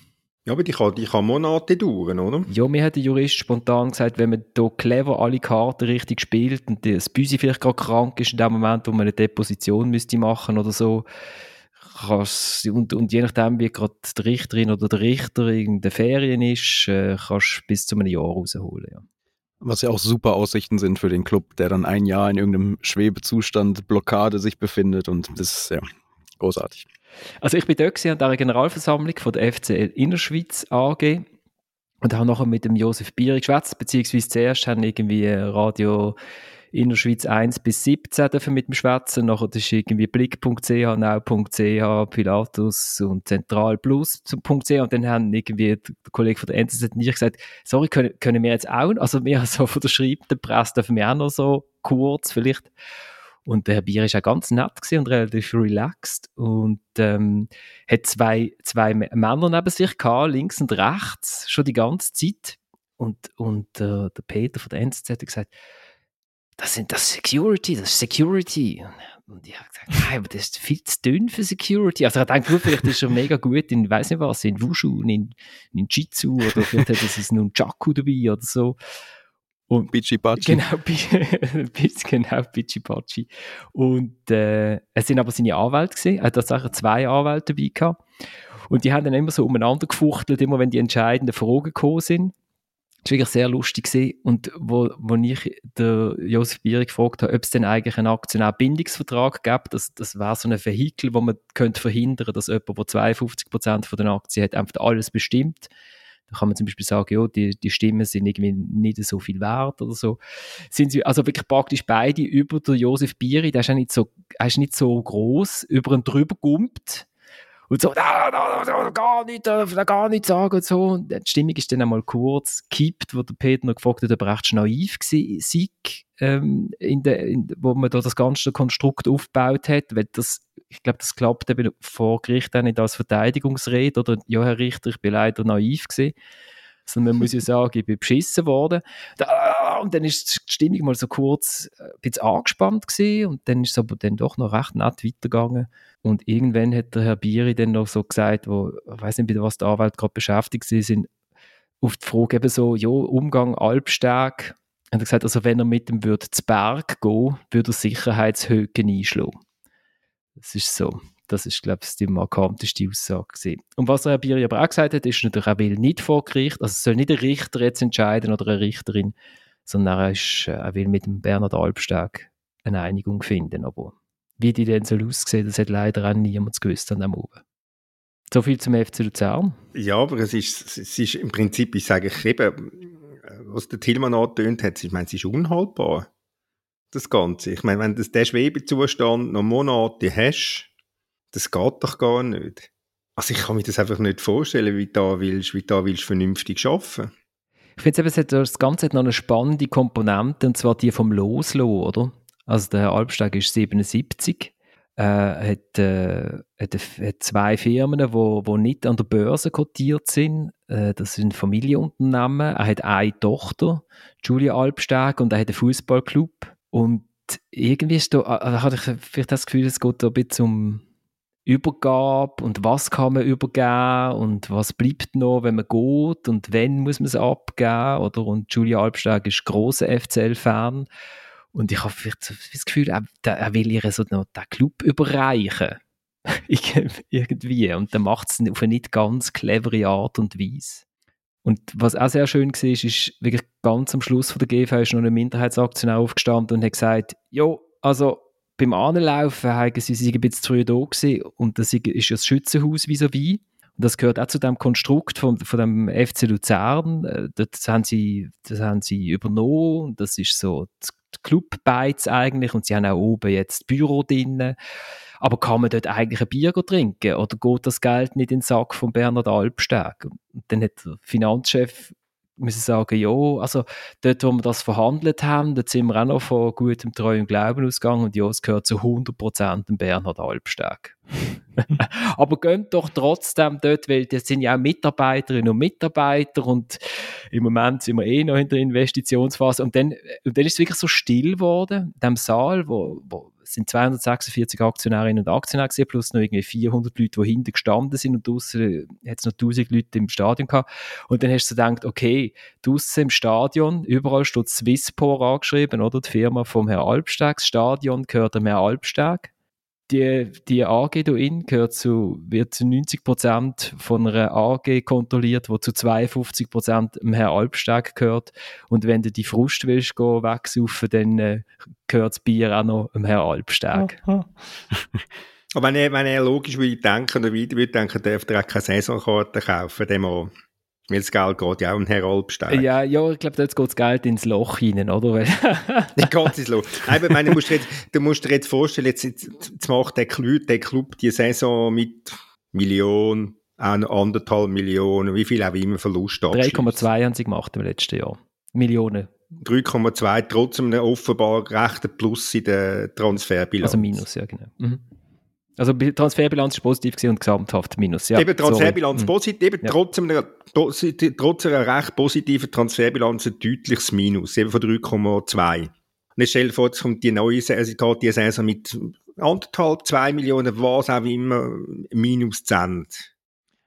Ja, aber die kann, die kann Monate dauern, oder? Ja, mir hat der Jurist spontan gesagt, wenn man hier clever alle Karten richtig spielt und das Büsi vielleicht gerade krank ist in dem Moment, wo man eine Deposition müsste machen oder so, und, und je nachdem, wie gerade die Richterin oder der Richter in den Ferien ist, äh, kannst du bis zu einem Jahr rausholen. Ja. Was ja auch super Aussichten sind für den Club, der dann ein Jahr in irgendeinem Schwebezustand, Blockade sich befindet und das ist ja großartig. Also ich bin dort an der Generalversammlung von der FCL Innerschweiz AG und habe nachher mit dem Josef Bier geschwätzt, beziehungsweise zuerst haben irgendwie Radio in der Schweiz 1 bis 17 dürfen mit dem Schwätzen. Nachher das ist irgendwie blick.ch, now.ch, Pilatus und zentralplus.ch und dann haben irgendwie der Kollege von der NZZ nicht gesagt, sorry, können, können wir jetzt auch, also wir (laughs) so von der schreibenden Presse dürfen wir auch noch so kurz vielleicht. Und der Herr Bier ist auch ganz nett und relativ relaxed und ähm, hat zwei, zwei Männer neben sich gehabt, links und rechts, schon die ganze Zeit. Und, und äh, der Peter von der NZZ hat gesagt, das sind das Security, das ist Security. Und ich habe gesagt, nein, aber das ist viel zu dünn für Security. Also ich dachte, gut, vielleicht ist er mega gut in, weiß nicht was, in Wushu, in, in Jitsu oder vielleicht hat er es Nunchaku dabei oder so. Und Pichi Pachi. Genau, genau Pichi Pachi. Und äh, es sind aber seine Anwälte gesehen. Er hat tatsächlich zwei Anwälte dabei gehabt. Und die haben dann immer so umeinander gefuchtelt, immer wenn die entscheidenden Fragen gekommen sind. Das war wirklich sehr lustig. Gewesen. Und wo, wo ich der Josef Bier gefragt habe, ob es denn eigentlich einen Aktionärbindungsvertrag gibt, das, das wäre so ein Vehikel, wo man könnte verhindern dass jemand, der 52 Prozent von den Aktien hat, einfach alles bestimmt. Da kann man zum Beispiel sagen, ja, die, die Stimmen sind irgendwie nicht so viel wert oder so. Sind sie, also wirklich praktisch beide über der Josef Bieri, der ist ja nicht so, er ist nicht so groß, über ihn drüber gumpt und so, da, da, da, gar nicht, da, gar nicht sagen und so. Und die Stimmung ist dann einmal kurz gekippt, wo der Peter noch gefragt hat, ob er recht naiv sei, ähm, in der, in, wo man da das ganze Konstrukt aufgebaut hat, weil das, ich glaube, das klappt eben vor Gericht auch nicht als Verteidigungsrede oder, ja, Herr Richter, ich bin leider naiv gewesen sondern man muss ja (laughs) sagen, ich bin beschissen worden. Und dann ist die Stimmung mal so kurz äh, ein bisschen angespannt gewesen und dann ist es aber dann doch noch recht nett weitergegangen. Und irgendwann hat der Herr Bieri dann noch so gesagt, wo, ich weiß nicht, was der Anwalt gerade beschäftigt sind, auf die Frage eben so, ja, Umgang Alpsteg, hat er gesagt, also wenn er mit dem würde zu Berg gehen, würde er Sicherheitshöhen einschlagen. Das ist so. Das ist, glaube ich, die markanteste Aussage. Gewesen. Und was der Herr Biri aber auch gesagt hat, ist natürlich, er will nicht vor Gericht, also es soll nicht der Richter jetzt entscheiden oder eine Richterin, sondern er, ist, äh, er will mit dem Bernhard Albsteg eine Einigung finden. Aber wie die denn soll aussehen, das hat leider auch niemand gewusst an dem Oben. So viel zum FC Luzern. Ja, aber es ist, es ist im Prinzip, ich sage ich eben, was der Tillmann angetönt hat, ich meine, es ist unhaltbar, das Ganze. Ich meine, wenn du den Schwebezustand noch Monate hast, das geht doch gar nicht. Also ich kann mir das einfach nicht vorstellen, wie da willst, wie da willst vernünftig arbeiten. Ich finde es das Ganze hat noch eine spannende Komponente, und zwar die vom Loslassen, oder? Also der Herr Albsteg ist 77, äh, hat, äh, hat, hat, zwei Firmen, die wo, wo nicht an der Börse kotiert sind. Äh, das sind Familienunternehmen. Er hat eine Tochter, Julia Albsteg, und er hat einen Fußballclub. Und irgendwie ist da, äh, hatte ich vielleicht das Gefühl, es geht da ein bisschen um Übergabe und was kann man übergeben und was bleibt noch, wenn man geht und wenn muss man es abgeben, oder? Und Julia Albstag ist großer FCL-Fan und ich habe das Gefühl, er, er will ihr so noch den Club überreichen. (laughs) Irgendwie. Und dann macht es auf eine nicht ganz clevere Art und Weise. Und was auch sehr schön war, ist, wirklich ganz am Schluss von der GV ist noch eine Minderheitsaktionär aufgestanden und hat gesagt, jo, also beim Anlaufen haben sie, sie ein bisschen zu früh da gewesen und das ist ja das Schützenhaus vis-à-vis. Und das gehört auch zu dem Konstrukt von, von dem FC Luzern. Äh, das haben sie, das haben sie übernommen. Das ist so die Clubbeiz eigentlich und sie haben auch oben jetzt Büro drin. Aber kann man dort eigentlich ein Bier trinken oder geht das Geld nicht in den Sack von Bernhard Albsteg? Und dann hat der Finanzchef müssen sagen, ja, also dort, wo wir das verhandelt haben, dort sind wir auch noch von gutem Treu Glauben ausgegangen und ja, es gehört zu 100% dem Bernhard Albsteg. (laughs) Aber gönnt doch trotzdem dort, weil das sind ja auch Mitarbeiterinnen und Mitarbeiter und im Moment sind wir eh noch in der Investitionsphase und dann, und dann ist es wirklich so still geworden, in dem Saal, wo, wo sind 246 Aktionärinnen und Aktionäre gewesen, plus noch irgendwie 400 Leute, die hinten gestanden sind und draußen hat es noch 1000 Leute im Stadion gehabt. Und dann hast du gedacht, okay, draußen im Stadion, überall steht Swisspor angeschrieben, oder? Die Firma vom Herrn Albsteg. Das Stadion gehört dem Herrn Albsteg die, die AG in gehört zu, wird zu 90 Prozent von einer AG kontrolliert, die zu 52 Prozent dem Herrn Albsteg gehört. Und wenn du die Frust willst gehen, wegsaufen, dann äh, gehört das Bier auch noch dem Herrn Albsteg. Aber wenn er, wenn er logisch würde denken oder weiter würde denken, dürfte er auch keine Saisonkarte kaufen, dem auch weil das Geld geht ja auch in Herr Alpstein. Ja, ja, ich glaube, jetzt geht das Geld ins Loch hinein, oder? (laughs) Nicht geht ins Loch. Nein, ich meine, du musst dir jetzt, du musst dir jetzt vorstellen, jetzt, jetzt macht der Club, der Club die Saison mit Millionen, anderthalb Millionen, wie viel auch immer Verlust 3,2 haben sie gemacht im letzten Jahr. Millionen. 3,2, trotzdem einen offenbar rechten Plus in der Transferbilanz. Also Minus, ja, genau. Mhm. Also Transferbilanz ist positiv gewesen und gesamthaft minus. Ja, eben Transferbilanz sorry. positiv, eben ja. trotzdem einer, trotz einer recht positiven Transferbilanz ein deutliches Minus, eben von 3,2. Und jetzt stell dir vor, jetzt kommt die neue Saison, geht die Saison mit anderthalb, zwei Millionen, was auch immer, minus 10.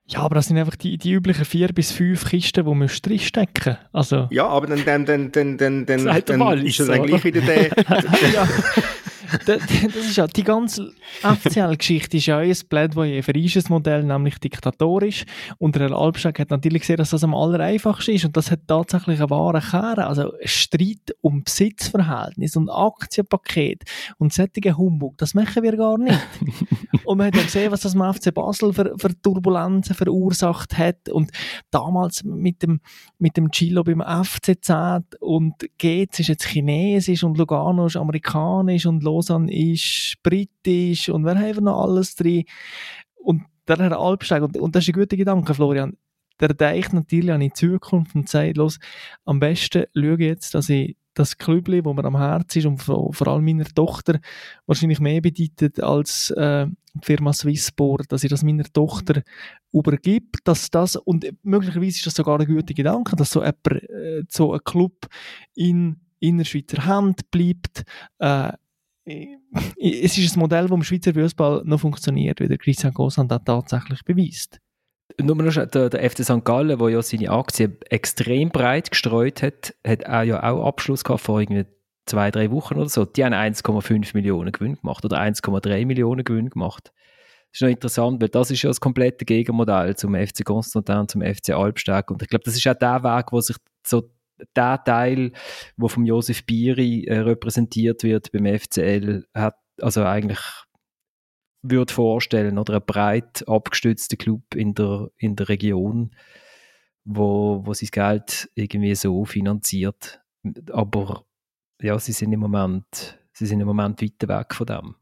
Ja, aber das sind einfach die, die üblichen vier bis fünf Kisten, die man drinstecken also Ja, aber dann, dann, dann, dann, dann, dann, dann ist das dann gleich wieder der... (laughs) (laughs) das ist ja, die ganze FCL-Geschichte ist ja ein Plädoyer für ein Modell, nämlich diktatorisch. Und der Albstag hat natürlich gesehen, dass das am allereinfachsten ist. Und das hat tatsächlich einen wahren Kern. Also Streit um Besitzverhältnis und Aktienpaket und sättige Humbug, das machen wir gar nicht. (laughs) und man hat ja gesehen, was das im FC Basel für, für Turbulenzen verursacht hat. Und damals mit dem, mit dem Chilo beim FCZ und Gates ist jetzt Chinesisch und Lugano ist amerikanisch und Los Lausanne ist britisch und wer haben wir noch alles drin? Und der Herr Albsteg, und, und das ist ein guter Gedanke, Florian, der denkt natürlich an die Zukunft und sagt, los, am besten schaue ich jetzt, dass ich das Klübli, wo mir am Herzen ist und vor, allem meiner Tochter wahrscheinlich mehr bedeutet als äh, die Firma Swissport, dass ich das meiner Tochter übergebe, dass das, und möglicherweise ist das sogar ein guter Gedanke, dass so, jemand, äh, so ein Club in Innerschweizer Hand bleibt, äh, es ist ein Modell, das im Schweizer Fußball noch funktioniert, wie der Christian Gossan das tatsächlich beweist. Nur noch der, der FC St. Gallen, der ja seine Aktien extrem breit gestreut hat, hat auch ja auch Abschluss gehabt vor irgendwie zwei, drei Wochen oder so. Die haben 1,5 Millionen Gewinn gemacht oder 1,3 Millionen Gewinn gemacht. Das ist noch interessant, weil das ist ja das komplette Gegenmodell zum FC Konstantin, zum FC Albsteg. Und ich glaube, das ist auch der Weg, wo sich so der Teil, wo vom Josef Biri äh, repräsentiert wird beim FCL, hat also eigentlich würde vorstellen oder ein breit abgestützter Club in der, in der Region, wo, wo sein Geld irgendwie so finanziert. Aber ja, sie sind im Moment, sie sind im Moment weit weg von dem.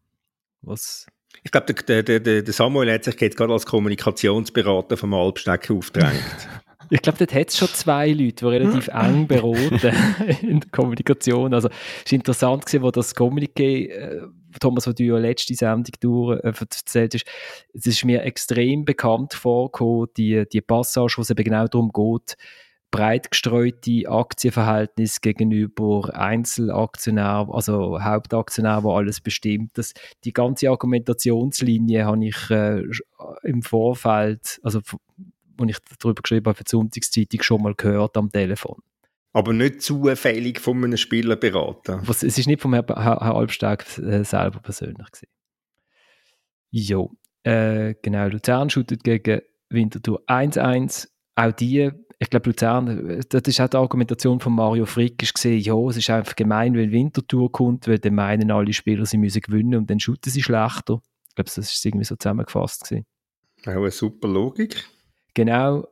Was ich glaube, der, der, der, Samuel hat sich jetzt gerade als Kommunikationsberater vom Albsteg aufgedrängt. (laughs) Ich glaube, dort hat es schon zwei Leute, die relativ (laughs) eng beraten (laughs) in der Kommunikation. Also, es war interessant, gewesen, wo das Kommuniqué, äh, Thomas, was du ja letzte Sendung durch, äh, erzählt hast, es ist mir extrem bekannt vorgekommen, die, die Passage, wo es eben genau darum geht, breit gestreute Aktienverhältnisse gegenüber Einzelaktionären, also Hauptaktionären, wo alles bestimmt. Das, die ganze Argumentationslinie habe ich äh, im Vorfeld, also als ich darüber geschrieben habe für die Sonntagszeitung, schon mal gehört am Telefon. Aber nicht zufällig von einem Spieler beraten? Was, es ist nicht vom Herrn, Herr, Albsteg äh, selber persönlich gewesen. Jo, äh, genau, Luzern shootet gegen Winterthur 1-1. Auch die, ich glaube Luzern, das ist auch die Argumentation von Mario Frick, ist gesehen, ja, es ist einfach gemein, wenn Winterthur kommt, weil dann meinen alle Spieler, sie müssen gewinnen und dann shooten sie schlechter. Ich glaube, das ist irgendwie so zusammengefasst gewesen. Auch eine super Logik. Genau.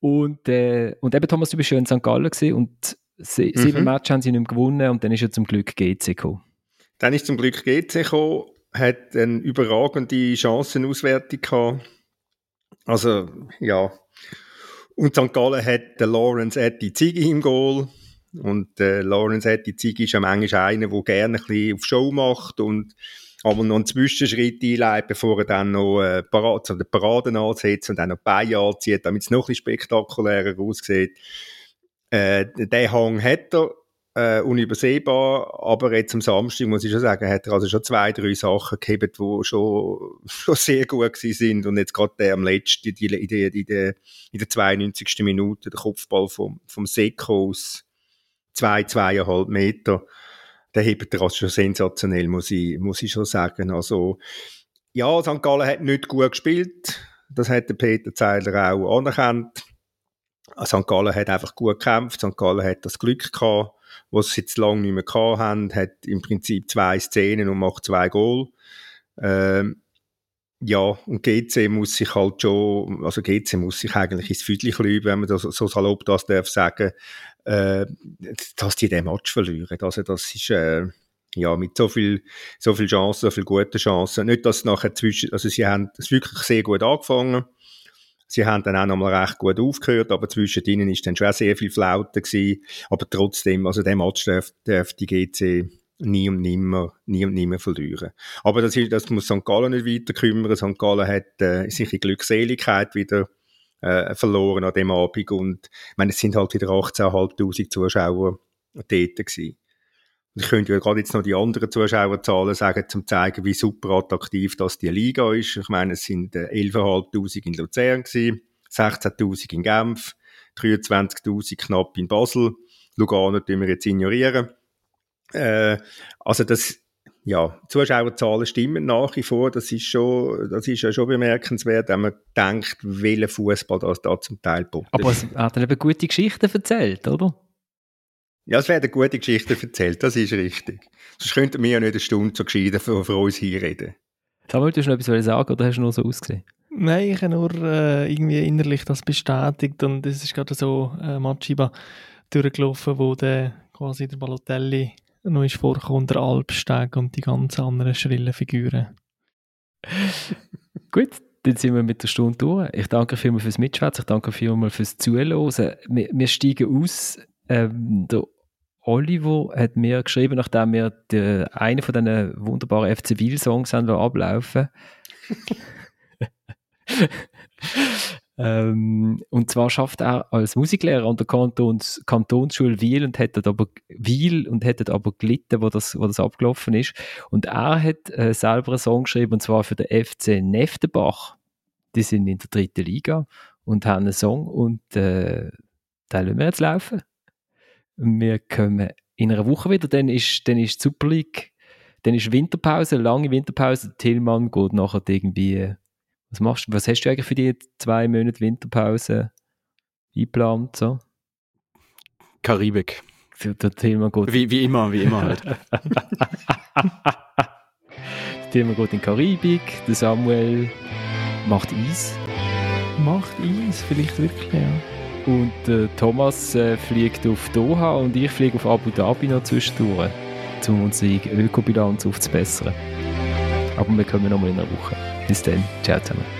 Und, äh, und eben, Thomas, du bist schon in St. Gallen gewesen und sie, mhm. sieben Matches haben sie nicht mehr gewonnen und dann ist er zum Glück GC gekommen. Dann ist zum Glück GC gekommen hat eine überragende Chancenauswertung gehabt. Also, ja. Und St. Gallen hat den Lawrence Etty Ziggy im Goal. Und äh, Lawrence Etty Ziggy ist ja manchmal einer, der gerne ein bisschen auf Show macht und aber noch einen Zwischenschritt einleitet, bevor er dann noch äh, Parade, den Paraden ansetzt und dann noch Beine anzieht, damit es noch ein bisschen spektakulärer aussieht. Äh, den Hang hat er, äh, unübersehbar, aber jetzt am Samstag, muss ich schon sagen, hat er also schon zwei, drei Sachen gehabt, die schon, (laughs) schon sehr gut sind und jetzt gerade der am letzten, in, der, in, der, in der 92. Minute, der Kopfball vom, vom Seko aus zwei, zweieinhalb Meter, der hebt er schon sensationell, muss ich, muss ich schon sagen. Also, ja, St. Gallen hat nicht gut gespielt, das hat der Peter Zeiler auch anerkannt. St. Gallen hat einfach gut gekämpft, St. Gallen hat das Glück gehabt, was sie jetzt lange nicht mehr gehabt haben, hat im Prinzip zwei Szenen und macht zwei Goal. Ähm, ja, und GC muss sich halt schon, also GC muss sich eigentlich ins Füdli klüben, wenn man das so salopp das darf sagen, äh, dass die den Match verlieren. Also das ist, äh, ja, mit so viel, so viel Chancen, so viel gute Chancen. Nicht, dass nachher zwischen, also sie haben es wirklich sehr gut angefangen. Sie haben dann auch nochmal recht gut aufgehört, aber zwischen ihnen ist dann schon sehr viel Flaute gewesen. Aber trotzdem, also der Match darf, darf die GC nie und nimmer, nie und nimmer verlieren. Aber das, ist, das muss St. Gallen nicht weiter kümmern. St. Gallen hat äh, in Glückseligkeit wieder äh, verloren an dem Abend und ich meine, es sind halt wieder 18'500 Zuschauer dort gewesen. Und ich könnte ja gerade jetzt noch die anderen Zuschauerzahlen sagen, um zu zeigen, wie super attraktiv das die Liga ist. Ich meine, es sind 11'500 äh, in Luzern gewesen, 16'000 in Genf, 23'000 knapp in Basel. Lugano tun wir jetzt ignorieren. Äh, also das, ja, Zuschauerzahlen stimmen nach wie vor. Das ist schon, das ist ja schon bemerkenswert, wenn man denkt, welcher Fußball das da zum Teil bot. Aber es hat dann eben gute Geschichten erzählt, oder? Ja, es werden gute Geschichten erzählt, das ist richtig. Sonst könnten wir ja nicht eine Stunde so gescheiden für, für uns hier reden. Samuel, du hast noch etwas sagen oder hast du nur so ausgesehen? Nein, ich habe nur äh, irgendwie innerlich das bestätigt und es ist gerade so äh, Matschiba durchgelaufen, wo der quasi der Balotelli noch ist vorgekommen, der Alpsteg und die ganzen anderen schrillen Figuren. (laughs) Gut, dann sind wir mit der Stunde durch. Ich danke vielmals fürs Mitschwätzen, ich danke vielmals fürs Zuhören. Wir, wir steigen aus. Ähm, der Oliver hat mir geschrieben, nachdem wir die, einen von diesen wunderbaren FC Wil-Songs ablaufen (laughs) Ähm, und zwar schafft er als Musiklehrer an der Kantons, Kantonsschule Wiel und hat aber Wiel und hat aber gelitten, wo das, wo das abgelaufen ist. Und er hat äh, selber einen Song geschrieben und zwar für den FC Neftenbach. Die sind in der dritten Liga und haben einen Song und äh, den lassen wir jetzt laufen. Wir kommen in einer Woche wieder, dann ist, dann ist die Super League, dann ist Winterpause, lange Winterpause. Tillmann geht nachher irgendwie was machst du, was hast du eigentlich für die zwei Monate Winterpause eingeplant? So? Karibik. Für das Thema geht. Wie, wie immer, wie immer halt. (laughs) das Thema geht in Karibik, der Samuel macht Eis. Macht Eis, vielleicht wirklich, ja. Und äh, Thomas äh, fliegt auf Doha und ich fliege auf Abu Dhabi noch zwischendurch, um unsere Ökobilanz aufzubessern. Aber wir kommen nochmal in einer Woche. Bis dann. Ciao zusammen.